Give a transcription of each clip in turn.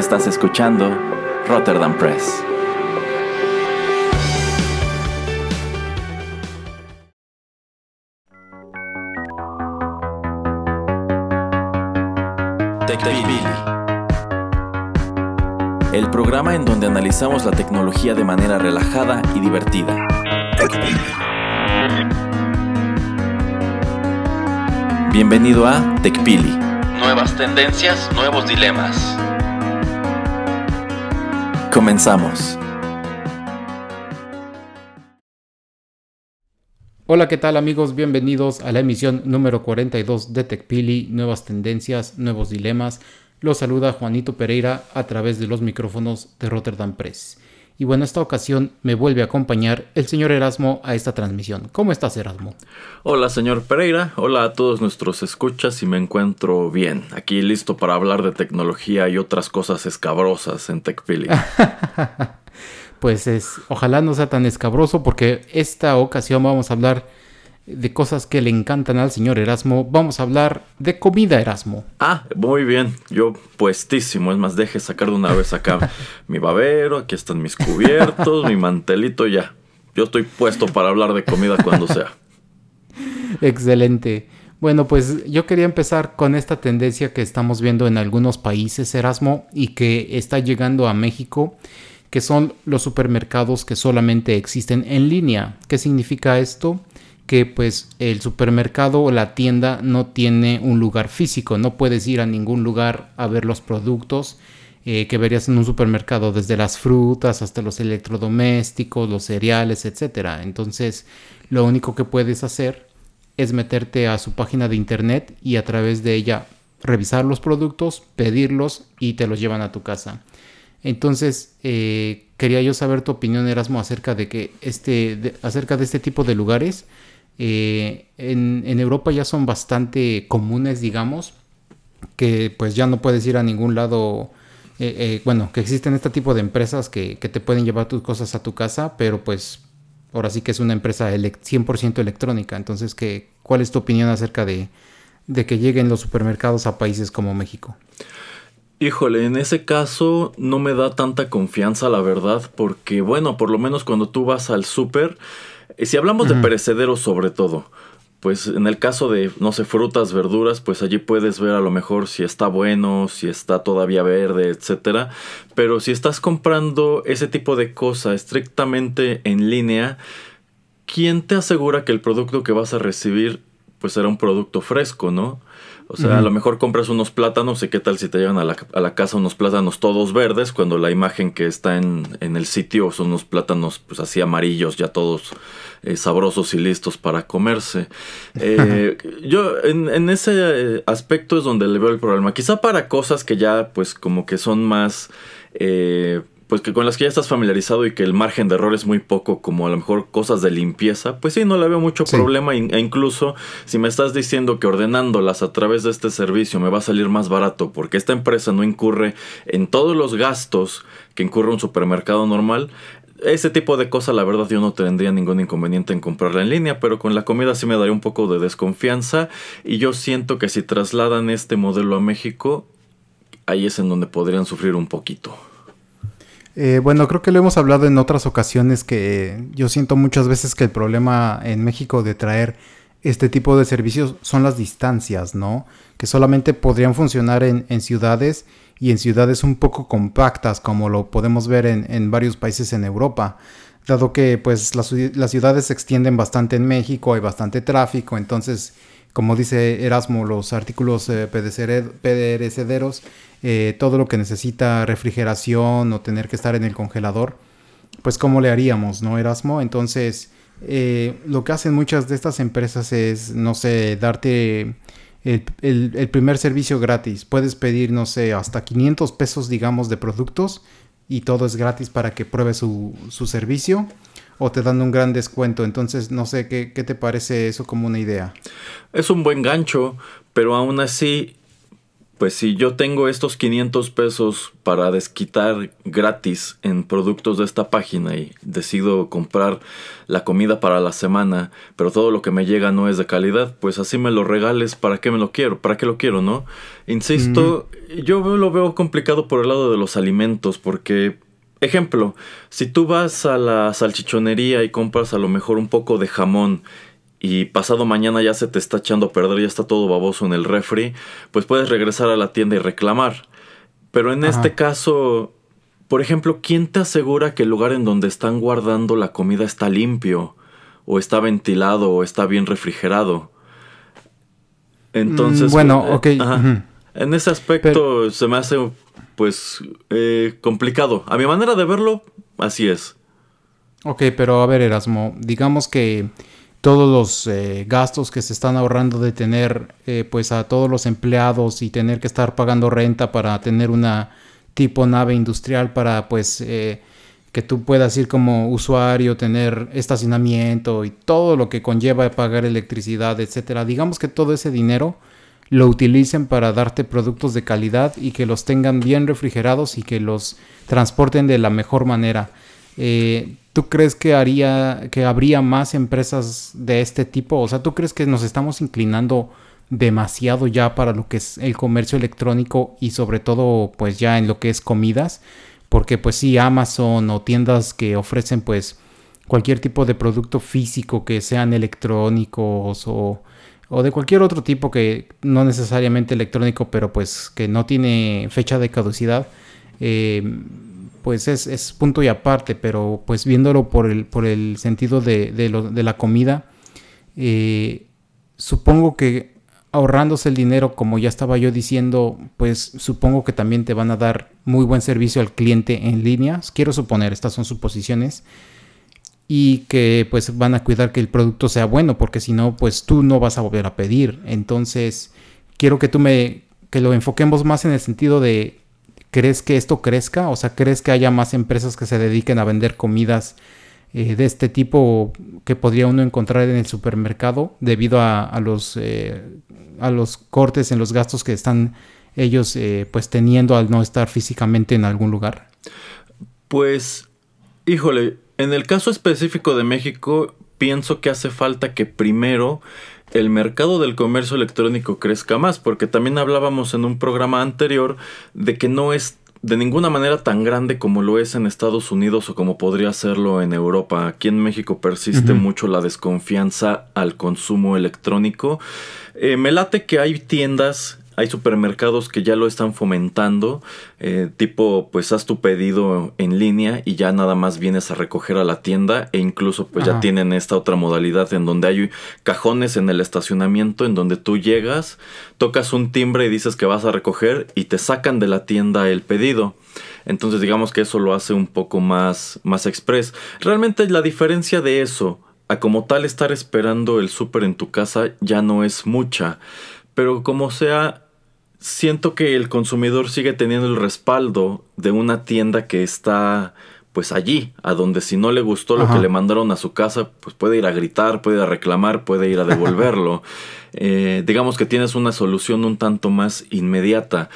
Estás escuchando Rotterdam Press. TechPili. El programa en donde analizamos la tecnología de manera relajada y divertida. Bienvenido a TechPili. Nuevas tendencias, nuevos dilemas. Comenzamos. Hola, ¿qué tal amigos? Bienvenidos a la emisión número 42 de TechPili, nuevas tendencias, nuevos dilemas. Los saluda Juanito Pereira a través de los micrófonos de Rotterdam Press. Y bueno, esta ocasión me vuelve a acompañar el señor Erasmo a esta transmisión. ¿Cómo estás, Erasmo? Hola, señor Pereira. Hola a todos nuestros escuchas y me encuentro bien. Aquí listo para hablar de tecnología y otras cosas escabrosas en TechPili. pues es, ojalá no sea tan escabroso porque esta ocasión vamos a hablar de cosas que le encantan al señor Erasmo. Vamos a hablar de comida, Erasmo. Ah, muy bien. Yo puestísimo. Es más, deje sacar de una vez acá mi babero. Aquí están mis cubiertos, mi mantelito. Ya. Yo estoy puesto para hablar de comida cuando sea. Excelente. Bueno, pues yo quería empezar con esta tendencia que estamos viendo en algunos países, Erasmo, y que está llegando a México, que son los supermercados que solamente existen en línea. ¿Qué significa esto? Que pues el supermercado o la tienda no tiene un lugar físico, no puedes ir a ningún lugar a ver los productos eh, que verías en un supermercado, desde las frutas hasta los electrodomésticos, los cereales, etc. Entonces, lo único que puedes hacer es meterte a su página de internet y a través de ella revisar los productos, pedirlos y te los llevan a tu casa. Entonces, eh, quería yo saber tu opinión, Erasmo, acerca de que este, acerca de este tipo de lugares eh, en, Europa ya son bastante comunes, digamos, que pues ya no puedes ir a ningún lado. Eh, eh, bueno, que existen este tipo de empresas que, te pueden llevar tus cosas a tu casa, pero pues ahora sí que es una empresa 100% electrónica. Entonces, ¿qué, ¿cuál es tu opinión acerca de, de que lleguen los supermercados a países como México? Híjole, en ese caso no me da tanta confianza, la verdad, porque bueno, por lo menos cuando tú vas al súper, si hablamos de perecederos sobre todo, pues en el caso de, no sé, frutas, verduras, pues allí puedes ver a lo mejor si está bueno, si está todavía verde, etcétera. Pero si estás comprando ese tipo de cosa estrictamente en línea, ¿quién te asegura que el producto que vas a recibir pues será un producto fresco, ¿no? O sea, a lo mejor compras unos plátanos y qué tal si te llevan a la, casa unos plátanos todos verdes cuando la imagen que está en, el sitio son unos plátanos pues así amarillos, ya todos eh, sabrosos y listos para comerse. Eh, yo en, ese eh, aspecto es donde le veo el problema. Quizá para cosas que ya pues como que son más pues que con las que ya estás familiarizado y que el margen de error es muy poco, como a lo mejor cosas de limpieza, pues sí, no le veo mucho problema. E incluso si me estás diciendo que ordenándolas a través de este servicio me va a salir más barato porque esta empresa no incurre en todos los gastos que incurre un supermercado normal, ese tipo de cosas, la verdad, yo no tendría ningún inconveniente en comprarla en línea, pero con la comida sí me daría un poco de desconfianza. Y yo siento que si trasladan este modelo a México, ahí es en donde podrían sufrir un poquito. Eh, bueno, creo que lo hemos hablado en otras ocasiones que yo siento muchas veces que el problema en México de traer este tipo de servicios son las distancias, ¿no? Que solamente podrían funcionar en, ciudades y en ciudades un poco compactas, como lo podemos ver en, varios países en Europa. Dado que pues las, las ciudades se extienden bastante en México, hay bastante tráfico, entonces como dice Erasmo, los artículos eh, eh, todo lo que necesita refrigeración o tener que estar en el congelador, pues cómo le haríamos, ¿no, Erasmo? Entonces, eh, lo que hacen muchas de estas empresas es, no sé, darte el, primer servicio gratis. Puedes pedir, no sé, hasta 500 pesos, digamos, de productos y todo es gratis para que pruebe su, su servicio o te dan un gran descuento. Entonces, no sé, ¿qué, ¿qué, te parece eso como una idea? Es un buen gancho, pero aún así, pues si yo tengo estos 500 pesos para desquitar gratis en productos de esta página y decido comprar la comida para la semana, pero todo lo que me llega no es de calidad, pues así me lo regales, ¿para qué me lo quiero? ¿Para qué lo quiero, no? Insisto, yo lo veo complicado por el lado de los alimentos, porque Ejemplo, si tú vas a la salchichonería y compras a lo mejor un poco de jamón y pasado mañana ya se te está echando a perder, ya está todo baboso en el refri, pues puedes regresar a la tienda y reclamar. Pero en este caso, por ejemplo, ¿quién te asegura que el lugar en donde están guardando la comida está limpio? ¿O está ventilado? ¿O está bien refrigerado? Entonces... Mm, bueno, eh, ok. En ese aspecto se me hace pues eh, complicado. A mi manera de verlo, así es. Ok, pero a ver Erasmo, digamos que todos los eh, gastos que se están ahorrando de tener eh, pues a todos los empleados y tener que estar pagando renta para tener una tipo nave industrial para pues que tú puedas ir como usuario, tener estacionamiento y todo lo que conlleva pagar electricidad, etcétera. Digamos que todo ese dinero lo utilicen para darte productos de calidad y que los tengan bien refrigerados y que los transporten de la mejor manera. Eh, ¿Tú crees que haría que habría más empresas de este tipo? O sea, ¿tú crees que nos estamos inclinando demasiado ya para lo que es el comercio electrónico y sobre todo pues ya en lo que es comidas? Porque pues sí, Amazon o tiendas que ofrecen pues cualquier tipo de producto físico que sean electrónicos o o de cualquier otro tipo que no necesariamente electrónico, pero pues que no tiene fecha de caducidad, eh, pues es, punto y aparte, pero pues viéndolo por el, por el sentido de, de, la comida, eh, supongo que ahorrándose el dinero, como ya estaba yo diciendo, pues supongo que también te van a dar muy buen servicio al cliente en línea. Quiero suponer, estas son suposiciones y que pues van a cuidar que el producto sea bueno, porque si no, pues tú no vas a volver a pedir. Entonces, quiero que tú me, que lo enfoquemos más en el sentido de, ¿crees que esto crezca? O sea, ¿crees que haya más empresas que se dediquen a vender comidas eh, de este tipo que podría uno encontrar en el supermercado debido a, los, eh, a los cortes en los gastos que están ellos eh, pues teniendo al no estar físicamente en algún lugar? Pues, híjole, en el caso específico de México, pienso que hace falta que primero el mercado del comercio electrónico crezca más, porque también hablábamos en un programa anterior de que no es de ninguna manera tan grande como lo es en Estados Unidos o como podría serlo en Europa. Aquí en México persiste mucho la desconfianza al consumo electrónico. Eh, me late que hay tiendas hay supermercados que ya lo están fomentando, eh, tipo pues haz tu pedido en línea y ya nada más vienes a recoger a la tienda e incluso pues ya tienen esta otra modalidad en donde hay cajones en el estacionamiento en donde tú llegas, tocas un timbre y dices que vas a recoger y te sacan de la tienda el pedido. Entonces digamos que eso lo hace un poco más, más express. Realmente la diferencia de eso a como tal estar esperando el súper en tu casa ya no es mucha. Pero como sea, siento que el consumidor sigue teniendo el respaldo de una tienda que está pues allí, a donde si no le gustó lo que le mandaron a su casa, pues puede ir a gritar, puede ir a reclamar, puede ir a devolverlo. Eh, digamos que tienes una solución un tanto más inmediata.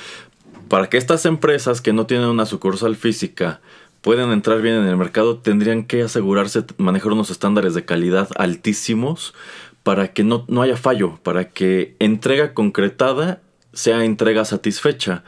Para que estas empresas que no tienen una sucursal física puedan entrar bien en el mercado, tendrían que asegurarse manejar unos estándares de calidad altísimos para que no, no haya fallo, para que entrega concretada sea entrega satisfecha.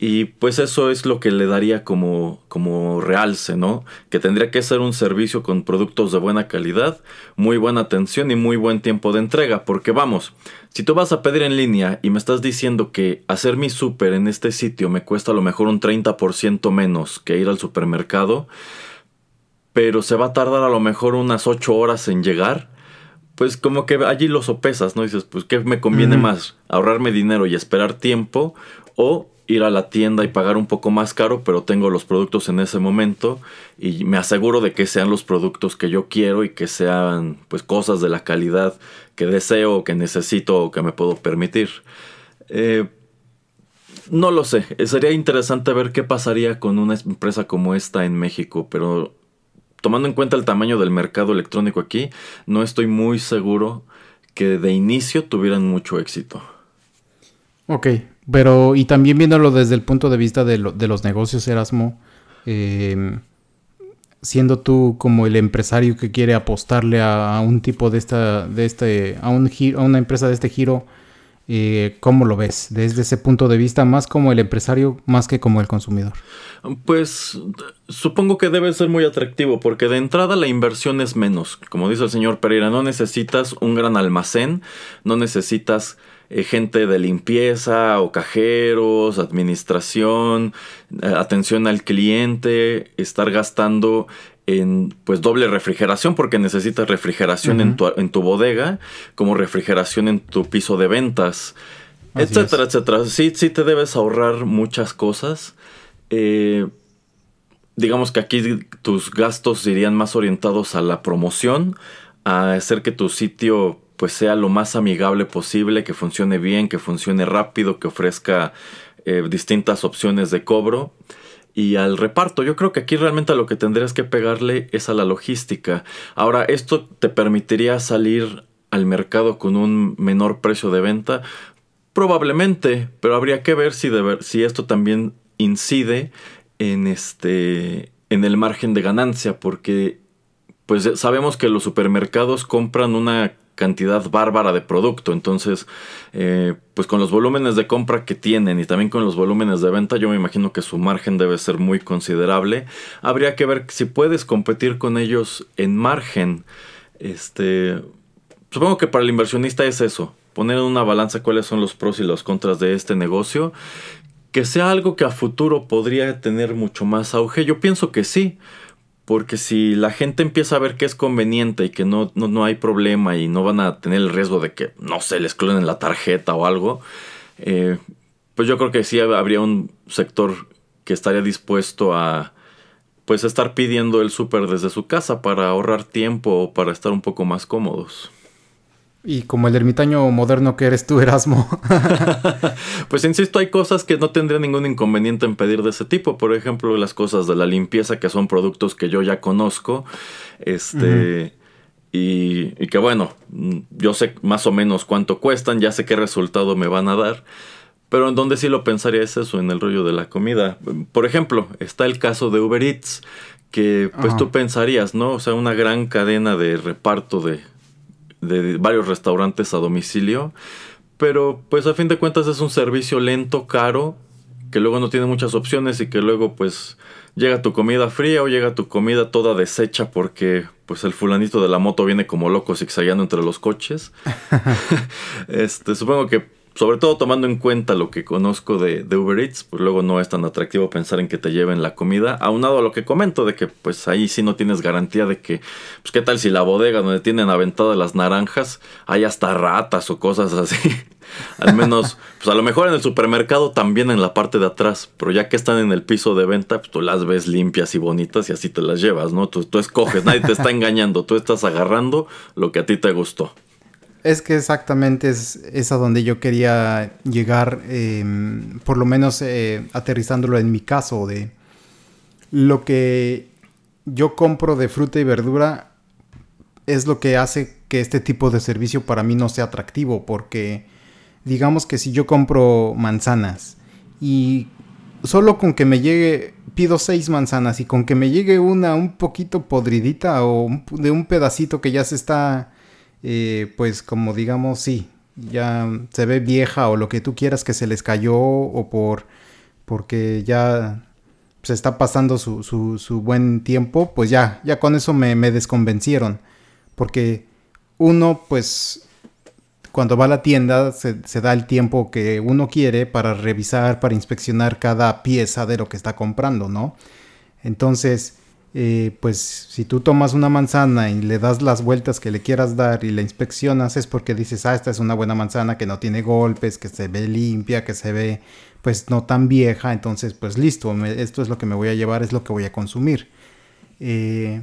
Y pues eso es lo que le daría como, como realce, ¿no? Que tendría que ser un servicio con productos de buena calidad, muy buena atención y muy buen tiempo de entrega. Porque vamos, si tú vas a pedir en línea y me estás diciendo que hacer mi súper en este sitio me cuesta a lo mejor un 30% menos que ir al supermercado, pero se va a tardar a lo mejor unas 8 horas en llegar, pues como que allí lo sopesas, ¿no? Dices, pues ¿qué me conviene más? ¿Ahorrarme dinero y esperar tiempo? ¿O ir a la tienda y pagar un poco más caro, pero tengo los productos en ese momento y me aseguro de que sean los productos que yo quiero y que sean pues cosas de la calidad que deseo, que necesito o que me puedo permitir. Eh, no lo sé, sería interesante ver qué pasaría con una empresa como esta en México, pero tomando en cuenta el tamaño del mercado electrónico aquí, no estoy muy seguro que de inicio tuvieran mucho éxito. Ok, Pero, y también viéndolo desde el punto de vista de, los negocios, Erasmo, eh, siendo tú como el empresario que quiere apostarle a, un tipo de esta, de este, a un a una empresa de este giro, eh, ¿cómo lo ves? Desde ese punto de vista, más como el empresario, más que como el consumidor. Pues supongo que debe ser muy atractivo, porque de entrada la inversión es menos. Como dice el señor Pereira, no necesitas un gran almacén, no necesitas eh, gente de limpieza o cajeros, administración, eh, atención al cliente, estar gastando en pues doble refrigeración porque necesitas refrigeración en, tu, en, tu, bodega como refrigeración en tu piso de ventas, etcétera, etcétera. Sí, sí te debes ahorrar muchas cosas. Eh, digamos que aquí tus gastos irían más orientados a la promoción, a hacer que tu sitio pues sea lo más amigable posible, que funcione bien, que funcione rápido, que ofrezca eh, distintas opciones de cobro y al reparto. Yo creo que aquí realmente lo que tendrías que pegarle es a la logística. Ahora, esto te permitiría salir al mercado con un menor precio de venta. Probablemente, pero habría que ver si, si esto también incide en este en el margen de ganancia porque pues sabemos que los supermercados compran una cantidad bárbara de producto. Entonces, eh, pues con los volúmenes de compra que tienen y también con los volúmenes de venta, yo me imagino que su margen debe ser muy considerable. Habría que ver si puedes competir con ellos en margen. Este, supongo que para el inversionista es eso, poner en una balanza cuáles son los pros y los contras de este negocio. Que sea algo que a futuro podría tener mucho más auge, yo pienso que sí porque si la gente empieza a ver que es conveniente y que no, no, hay problema y no van a tener el riesgo de que, no se les clonen la tarjeta o algo, eh, pues yo creo que sí habría un sector que estaría dispuesto a pues estar pidiendo el súper desde su casa para ahorrar tiempo o para estar un poco más cómodos. Y como el ermitaño moderno que eres tú, Erasmo. pues insisto, hay cosas que no tendría ningún inconveniente en pedir de ese tipo. Por ejemplo, las cosas de la limpieza, que son productos que yo ya conozco. Este. y, y, que bueno, yo sé más o menos cuánto cuestan, ya sé qué resultado me van a dar. Pero en donde sí lo pensaría es eso, en el rollo de la comida. Por ejemplo, está el caso de Uber Eats, que pues tú pensarías, ¿no? O sea, una gran cadena de reparto de, de varios restaurantes a domicilio. Pero pues a fin de cuentas es un servicio lento, caro, que luego no tiene muchas opciones y que luego pues llega tu comida fría o llega tu comida toda deshecha porque pues el fulanito de la moto viene como loco zigzagueando entre los coches. este, supongo que sobre todo tomando en cuenta lo que conozco de, Uber Eats, pues luego no es tan atractivo pensar en que te lleven la comida, aunado a lo que comento de que pues ahí sí no tienes garantía de que, pues qué tal si la bodega donde tienen aventadas las naranjas hay hasta ratas o cosas así. Al menos, pues a lo mejor en el supermercado también en la parte de atrás, pero ya que están en el piso de venta, pues tú las ves limpias y bonitas y así te las llevas, ¿no? Tú, tú escoges, nadie te está engañando, tú estás agarrando lo que a ti te gustó. Es que exactamente es, a donde yo quería llegar, em, por lo menos eh, aterrizándolo en mi caso, de lo que yo compro de fruta y verdura es lo que hace que este tipo de servicio para mí no sea atractivo, porque digamos que si yo compro manzanas y solo con que me llegue, pido seis manzanas y con que me llegue una un poquito podridita o de un pedacito que ya se está eh, pues como digamos, sí, ya se ve vieja o lo que tú quieras que se les cayó o por porque ya se está pasando su, su, buen tiempo, pues ya, ya con eso me, me, desconvencieron. Porque uno, pues, cuando va a la tienda, se, se, da el tiempo que uno quiere para revisar, para inspeccionar cada pieza de lo que está comprando, ¿no? Entonces, eh, pues si tú tomas una manzana y le das las vueltas que le quieras dar y la inspeccionas es porque dices, ah, esta es una buena manzana que no tiene golpes, que se ve limpia, que se ve pues no tan vieja, entonces pues listo, esto es lo que me voy a llevar, es lo que voy a consumir. Eh,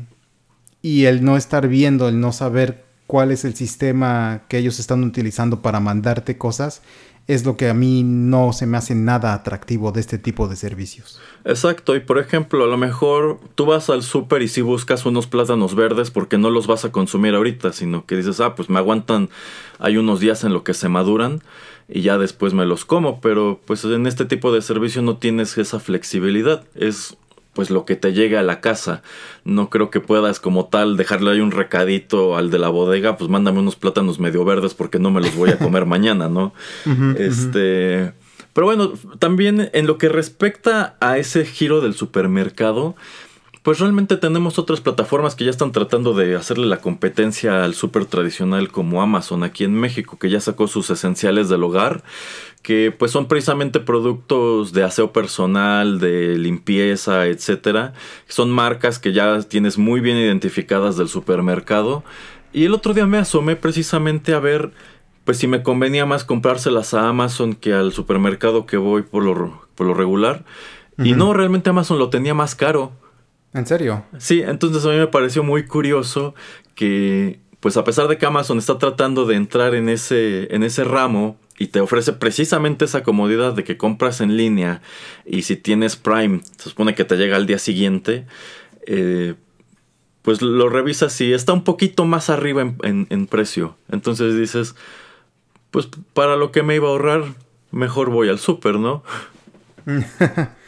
y el no estar viendo, el no saber cuál es el sistema que ellos están utilizando para mandarte cosas, es lo que a mí no se me hace nada atractivo de este tipo de servicios. Exacto, y por ejemplo, a lo mejor tú vas al súper y si buscas unos plátanos verdes porque no los vas a consumir ahorita, sino que dices, ah, pues me aguantan, hay unos días en lo que se maduran. y ya después me los como, pero pues en este tipo de servicio no tienes esa flexibilidad, es pues lo que te llega a la casa. No creo que puedas como tal dejarle ahí un recadito al de la bodega, pues mándame unos plátanos medio verdes porque no me los voy a comer mañana, ¿no? este, pero bueno, también en lo que respecta a ese giro del supermercado, pues realmente tenemos otras plataformas que ya están tratando de hacerle la competencia al super tradicional como Amazon aquí en México, que ya sacó sus esenciales del hogar, que pues son precisamente productos de aseo personal, de limpieza, etcétera. Son marcas que ya tienes muy bien identificadas del supermercado. Y el otro día me asomé precisamente a ver pues si me convenía más comprárselas a Amazon que al supermercado que voy por lo, por lo regular. Y no, realmente Amazon lo tenía más caro. ¿En serio? Sí, entonces a mí me pareció muy curioso que, pues a pesar de que Amazon está tratando de entrar en ese, en ese ramo y te ofrece precisamente esa comodidad de que compras en línea y si tienes Prime, se supone que te llega al día siguiente, eh, pues lo revisas y está un poquito más arriba en, en precio. Entonces dices, pues para lo que me iba a ahorrar, mejor voy al súper, ¿no?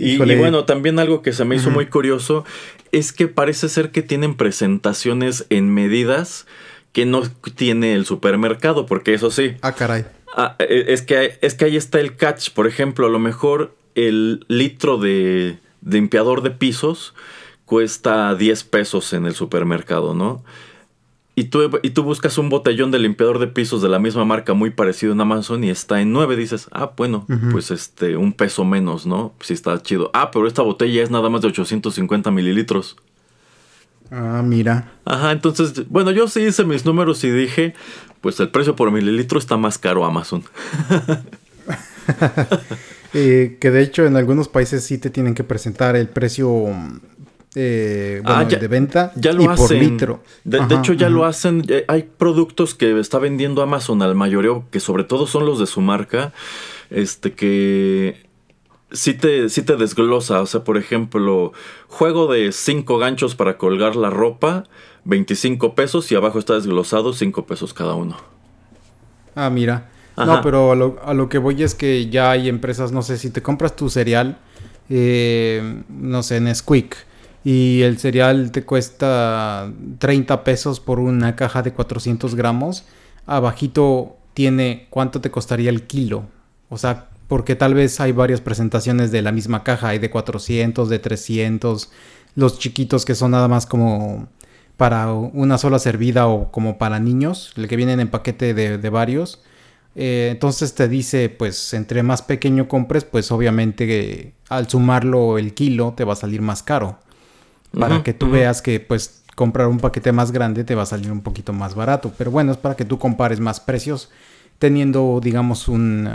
Y, bueno, también algo que se me hizo muy curioso es que parece ser que tienen presentaciones en medidas que no tiene el supermercado, porque eso sí. Ah, caray. Ah, e, es, que, es que ahí está el catch. Por ejemplo, a lo mejor el litro de limpiador de pisos cuesta 10 pesos en el supermercado, ¿no? Y tú, y tú buscas un botellón de limpiador de pisos de la misma marca muy parecido en Amazon y está en 9. Dices, ah, bueno, pues este, un peso menos, ¿no? Sí está chido. Ah, pero esta botella es nada más de 850 mililitros. Ah, mira. Ajá, entonces, bueno, yo sí hice mis números y dije, pues el precio por mililitro está más caro Amazon. Eh, que de hecho en algunos países sí te tienen que presentar el precio eh, ah, de venta ya lo y por litro. De, hecho, ya lo hacen. Hay productos que está vendiendo Amazon al mayoreo, que sobre todo son los de su marca, este que sí te, sí te desglosa. O sea, por ejemplo, juego de 5 ganchos para colgar la ropa, 25 pesos y abajo está desglosado 5 pesos cada uno. Ah, mira. No, pero a lo, a lo, que voy es que ya hay empresas, no sé, si te compras tu cereal, eh, no sé, en Squeak y el cereal te cuesta 30 pesos por una caja de 400 gramos, abajito tiene cuánto te costaría el kilo. O sea, porque tal vez hay varias presentaciones de la misma caja, hay de 400, de 300, los chiquitos que son nada más como para una sola servida o como para niños, el que vienen en paquete de, varios. Eh, entonces te dice, pues entre más pequeño compres, pues obviamente al sumarlo el kilo te va a salir más caro para que tú veas que pues comprar un paquete más grande te va a salir un poquito más barato. Pero bueno, es para que tú compares más precios teniendo, digamos, un,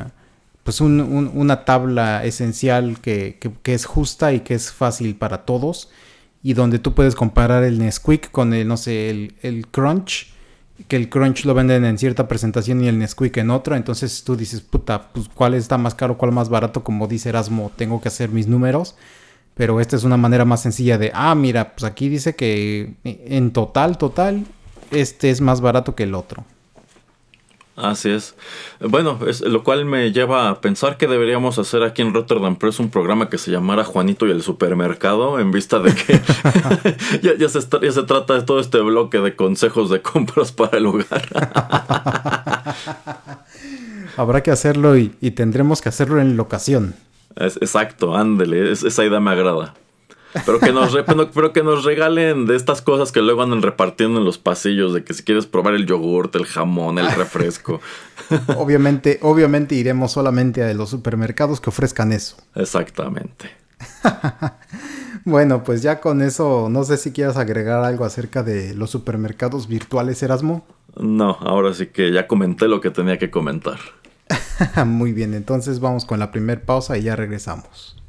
pues una tabla esencial que, es justa y que es fácil para todos. Y donde tú puedes comparar el Nesquik con el, no sé, el, el Crunch. Que el Crunch lo venden en cierta presentación y el Nesquik en otra. Entonces tú dices, puta, pues cuál está más caro, cuál más barato. Como dice Erasmo, tengo que hacer mis números. Pero esta es una manera más sencilla de, ah, mira, pues aquí dice que en total, total, este es más barato que el otro. Así es. Bueno, es, lo cual me lleva a pensar que deberíamos hacer aquí en Rotterdam Press un programa que se llamara Juanito y el supermercado, en vista de que ya, se, ya se trata de todo este bloque de consejos de compras para el hogar. Habrá que hacerlo y, y tendremos que hacerlo en locación exacto, ándele, esa idea me agrada. Pero que, nos pero, que nos regalen de estas cosas que luego andan repartiendo en los pasillos, de que si quieres probar el yogurt, el jamón, el refresco. obviamente, obviamente iremos solamente a los supermercados que ofrezcan eso. Exactamente. bueno, pues ya con eso, no sé si quieras agregar algo acerca de los supermercados virtuales, Erasmo. No, ahora sí que ya comenté lo que tenía que comentar. Muy bien, entonces vamos con la primera pausa y ya regresamos.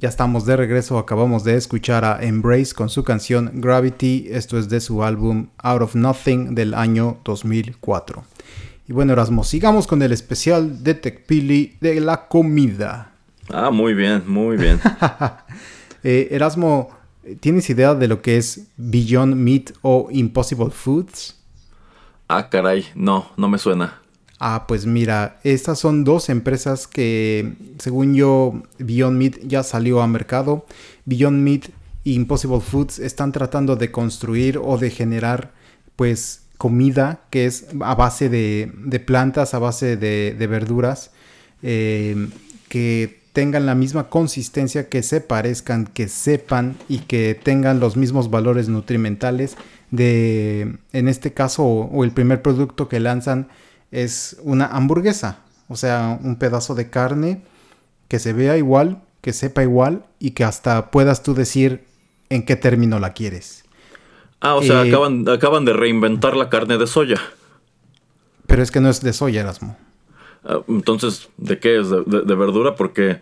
Ya estamos de regreso, acabamos de escuchar a Embrace con su canción Gravity, esto es de su álbum Out of Nothing del año 2004. Y bueno Erasmo, sigamos con el especial de Tecpili de la comida. Ah, muy bien, muy bien. Eh, Erasmo, ¿tienes idea de lo que es Beyond Meat o Impossible Foods? Ah, caray, no, no me suena. Ah, pues mira, estas son dos empresas que, según yo, Beyond Meat ya salió a mercado. Beyond Meat y Impossible Foods están tratando de construir o de generar, pues, comida que es a base de, plantas, a base de, verduras, eh, que tengan la misma consistencia, que se parezcan, que sepan y que tengan los mismos valores nutrimentales de, en este caso, o el primer producto que lanzan es una hamburguesa, o sea, un pedazo de carne que se vea igual, que sepa igual y que hasta puedas tú decir en qué término la quieres. Ah, o sea, eh, acaban, acaban de reinventar la carne de soya. Pero es que no es de soya, Erasmo. Ah, entonces, ¿de qué es? ¿De, verdura? Porque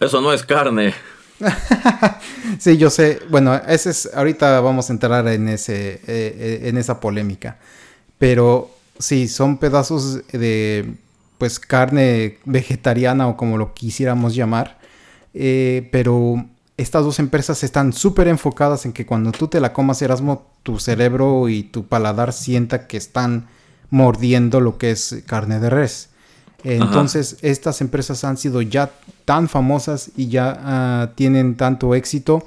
eso no es carne. sí, yo sé. Bueno, ese es. Ahorita vamos a entrar en ese. Eh, eh, en esa polémica. Pero Sí, son pedazos de pues carne vegetariana o como lo quisiéramos llamar. Eh, pero estas dos empresas están súper enfocadas en que cuando tú te la comas, Erasmo, tu cerebro y tu paladar sienta que están mordiendo lo que es carne de res. Entonces, estas empresas han sido ya tan famosas y ya ah, tienen tanto éxito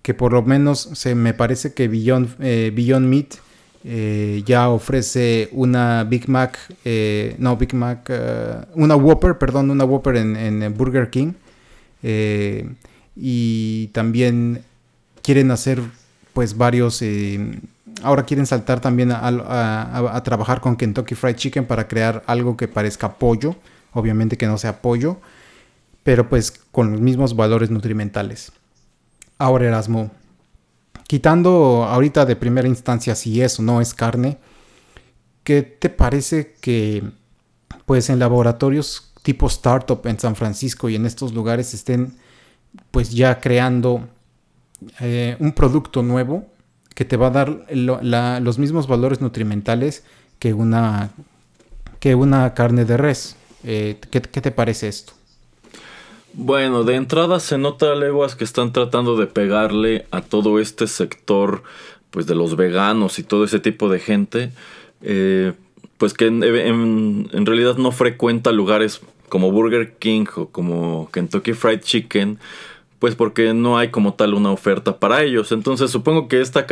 que por lo menos se me parece que Beyond, eh, Meat eh, ya ofrece una Big Mac, eh, no Big Mac, una Whopper, perdón, una Whopper en Burger King. y también quieren hacer pues varios ahora quieren saltar también a, trabajar con Kentucky Fried Chicken para crear algo que parezca pollo, obviamente que no sea pollo, pero pues con los mismos valores nutrimentales. Ahora Erasmo, quitando ahorita de primera instancia si eso no es carne, ¿qué te parece que pues en laboratorios tipo startup en San Francisco y en estos lugares estén pues ya creando eh, un producto nuevo que te va a dar los mismos valores nutrimentales que una, que una carne de res. Eh, ¿qué, te parece esto? Bueno, de entrada se nota leguas que están tratando de pegarle a todo este sector pues de los veganos y todo ese tipo de gente, eh, pues que en, realidad no frecuenta lugares como Burger King o como Kentucky Fried Chicken, pues porque no hay como tal una oferta para ellos. Entonces supongo que esta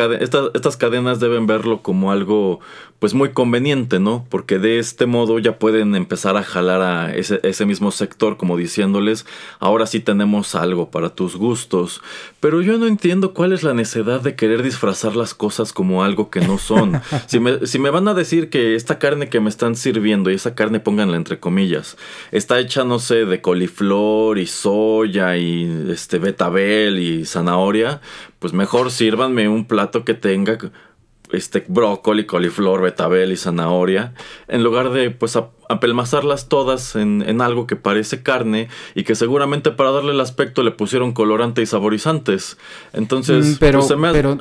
estas cadenas deben verlo como algo pues muy conveniente, ¿no? Porque de este modo ya pueden empezar a jalar a ese, ese, mismo sector como diciéndoles, ahora sí tenemos algo para tus gustos. Pero yo no entiendo cuál es la necesidad de querer disfrazar las cosas como algo que no son. si, me, si me van a decir que esta carne que me están sirviendo, y esa carne pónganla entre comillas, está hecha, no sé, de coliflor y soya y este betabel y zanahoria, pues mejor sírvanme un plato que tenga este brócoli, coliflor, betabel y zanahoria, en lugar de pues apelmazarlas todas en, algo que parece carne y que seguramente para darle el aspecto le pusieron colorante y saborizantes. Entonces, mm, pero, pues, pero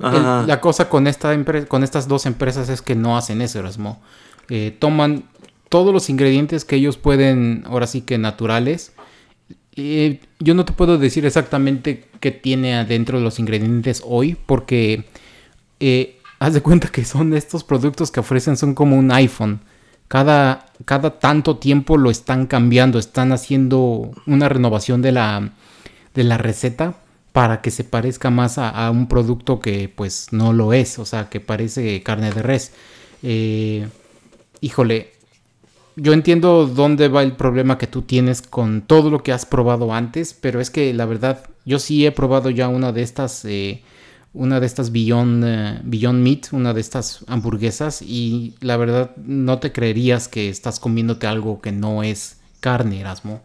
la cosa con, esta con estas dos empresas es que no hacen eso, Erasmo. Eh, toman todos los ingredientes que ellos pueden, ahora sí que naturales. Eh, yo no te puedo decir exactamente qué tiene adentro los ingredientes hoy, porque eh, haz de cuenta que son estos productos que ofrecen, son como un iPhone. Cada, cada tanto tiempo lo están cambiando, están haciendo una renovación de la, de la receta para que se parezca más a, un producto que pues no lo es, o sea, que parece carne de res. Eh, híjole, yo entiendo dónde va el problema que tú tienes con todo lo que has probado antes, pero es que la verdad, yo sí he probado ya una de estas eh, una de estas Beyond, eh, Beyond Meat, una de estas hamburguesas y la verdad no te creerías que estás comiéndote algo que no es carne, Erasmo.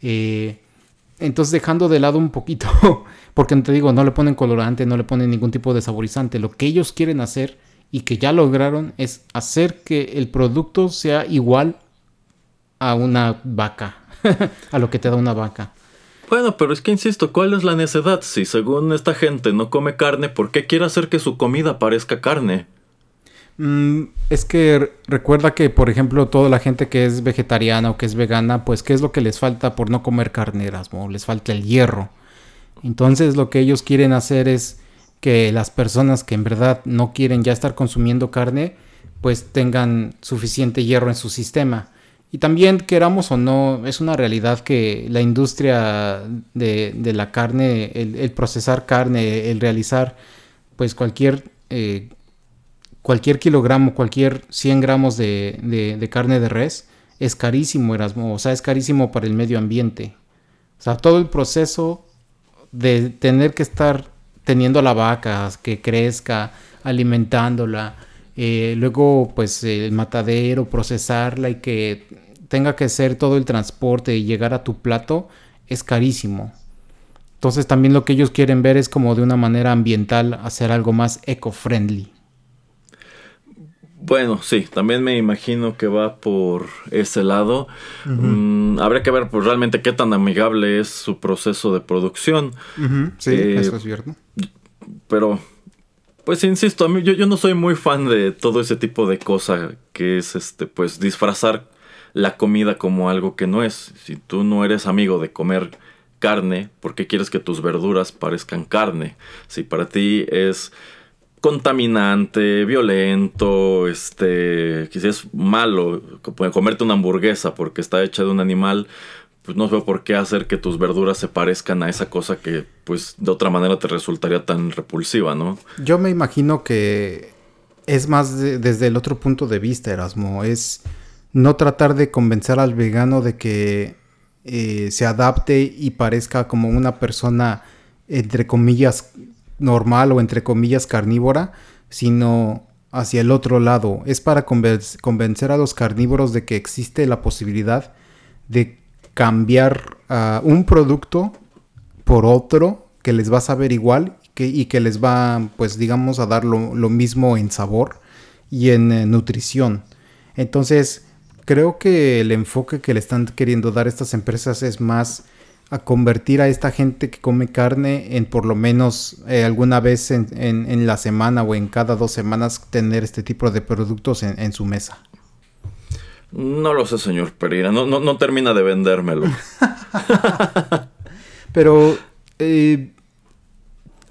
Eh, entonces dejando de lado un poquito, porque te digo, no le ponen colorante, no le ponen ningún tipo de saborizante, lo que ellos quieren hacer y que ya lograron es hacer que el producto sea igual a una vaca, a lo que te da una vaca. Bueno, pero es que insisto, ¿cuál es la necesidad? Si según esta gente no come carne, ¿por qué quiere hacer que su comida parezca carne? Mm, es que recuerda que, por ejemplo, toda la gente que es vegetariana o que es vegana, pues, ¿qué es lo que les falta por no comer carneras? Les falta el hierro. Entonces, lo que ellos quieren hacer es que las personas que en verdad no quieren ya estar consumiendo carne, pues tengan suficiente hierro en su sistema. Y también, queramos o no, es una realidad que la industria de, la carne, el, procesar carne, el realizar pues cualquier, eh, cualquier kilogramo, cualquier 100 gramos de, carne de res, es carísimo, Erasmo. O sea, es carísimo para el medio ambiente. O sea, todo el proceso de tener que estar teniendo la vaca, que crezca, alimentándola, eh, luego pues el matadero, procesarla y que tenga que ser todo el transporte y llegar a tu plato es carísimo. Entonces también lo que ellos quieren ver es como de una manera ambiental hacer algo más eco-friendly. Bueno, sí, también me imagino que va por ese lado. Mm, habría que ver pues, realmente qué tan amigable es su proceso de producción. Sí, eh, eso es cierto. Pero pues insisto, a mí, yo, yo, no soy muy fan de todo ese tipo de cosa que es este, pues disfrazar la comida como algo que no es. Si tú no eres amigo de comer carne, ¿por qué quieres que tus verduras parezcan carne? Si para ti es contaminante, violento, este, si es malo comerte una hamburguesa porque está hecha de un animal, pues no veo por qué hacer que tus verduras se parezcan a esa cosa que pues de otra manera te resultaría tan repulsiva, ¿no? Yo me imagino que es más desde el otro punto de vista, Erasmo, es no tratar de convencer al vegano de que eh, se adapte y parezca como una persona entre comillas normal o entre comillas carnívora, sino hacia el otro lado. Es para convencer a los carnívoros de que existe la posibilidad de cambiar uh, un producto por otro que les va a saber igual que, y que les va, pues digamos, a dar lo, mismo en sabor y en eh, nutrición. Entonces, creo que el enfoque que le están queriendo dar estas empresas es más a convertir a esta gente que come carne en por lo menos eh, alguna vez en, en, la semana o en cada dos semanas tener este tipo de productos en su mesa. No lo sé, señor Pereira. No, no, termina de vendérmelo. Pero, eh,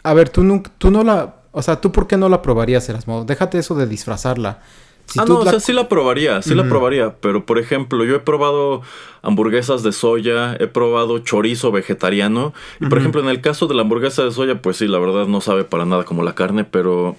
a ver, tú no, tú no la... O sea, ¿tú por qué no la probarías, Erasmo? Déjate eso de disfrazarla. ah, no, o sea, sí la probaría, sí la probaría. Pero, por ejemplo, yo he probado hamburguesas de soya, he probado chorizo vegetariano. Y, por ejemplo, en el caso de la hamburguesa de soya, pues sí, la verdad no sabe para nada como la carne, pero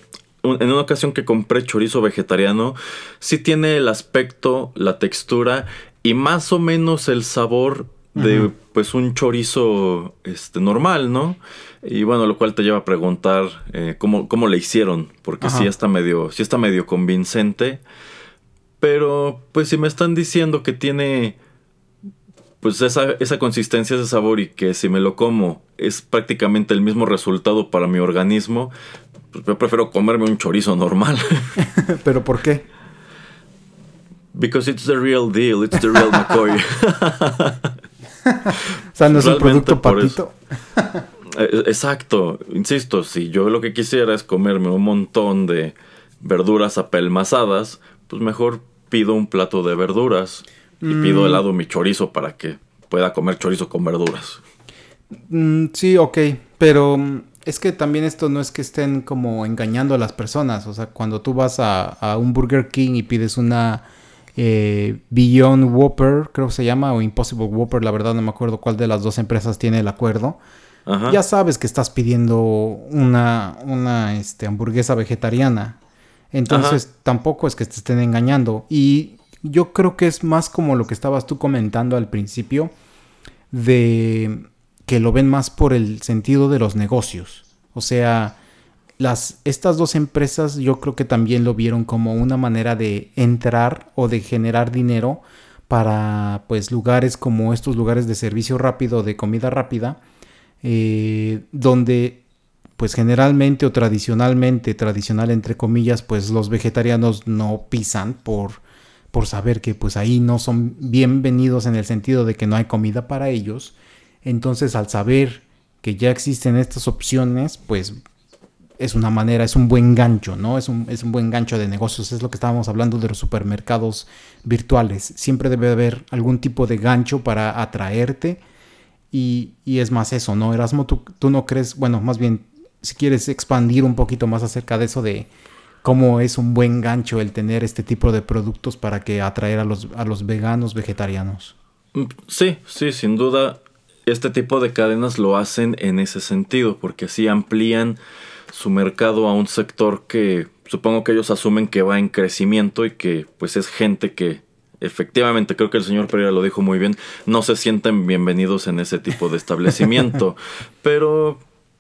en una ocasión que compré chorizo vegetariano, sí tiene el aspecto, la textura y más o menos el sabor de pues un chorizo este normal, ¿no? Y bueno, lo cual te lleva a preguntar eh, cómo, cómo le hicieron, porque sí está medio, sí está medio convincente. Pero, pues si me están diciendo que tiene pues esa, esa consistencia, ese sabor y que si me lo como es prácticamente el mismo resultado para mi organismo, yo prefiero comerme un chorizo normal. ¿Pero por qué? Because it's the real deal, it's the real McCoy. o sea, no es un producto patito. Eh, exacto, insisto, si yo lo que quisiera es comerme un montón de verduras apelmazadas, pues mejor pido un plato de verduras y pido mm. lado mi chorizo para que pueda comer chorizo con verduras. Mm, sí, ok, pero mm, es que también esto no es que estén como engañando a las personas. O sea, cuando tú vas a, un Burger King y pides una eh, Beyond Whopper, creo que se llama, o Impossible Whopper, la verdad no me acuerdo cuál de las dos empresas tiene el acuerdo. Ya sabes que estás pidiendo una, una este, hamburguesa vegetariana. Entonces tampoco es que te estén engañando. Y yo creo que es más como lo que estabas tú comentando al principio de que lo ven más por el sentido de los negocios. O sea, las, estas dos empresas yo creo que también lo vieron como una manera de entrar o de generar dinero para pues lugares como estos lugares de servicio rápido, de comida rápida, eh, donde pues generalmente o tradicionalmente, tradicional entre comillas, pues los vegetarianos no pisan por, por saber que pues ahí no son bienvenidos en el sentido de que no hay comida para ellos entonces al saber que ya existen estas opciones, pues es una manera, es un buen gancho, ¿no? Es un, es un buen gancho de negocios. Es lo que estábamos hablando de los supermercados virtuales. Siempre debe haber algún tipo de gancho para atraerte. Y, es más eso, ¿no? Erasmo, ¿tú, tú no crees, bueno, más bien, si quieres expandir un poquito más acerca de eso de cómo es un buen gancho el tener este tipo de productos para que atraer a los, a los veganos vegetarianos. Mm, sí, sí, sin duda este tipo de cadenas lo hacen en ese sentido, porque así amplían su mercado a un sector que supongo que ellos asumen que va en crecimiento y que pues es gente que efectivamente, creo que el señor Pereira lo dijo muy bien, no se sienten bienvenidos en ese tipo de establecimiento. Pero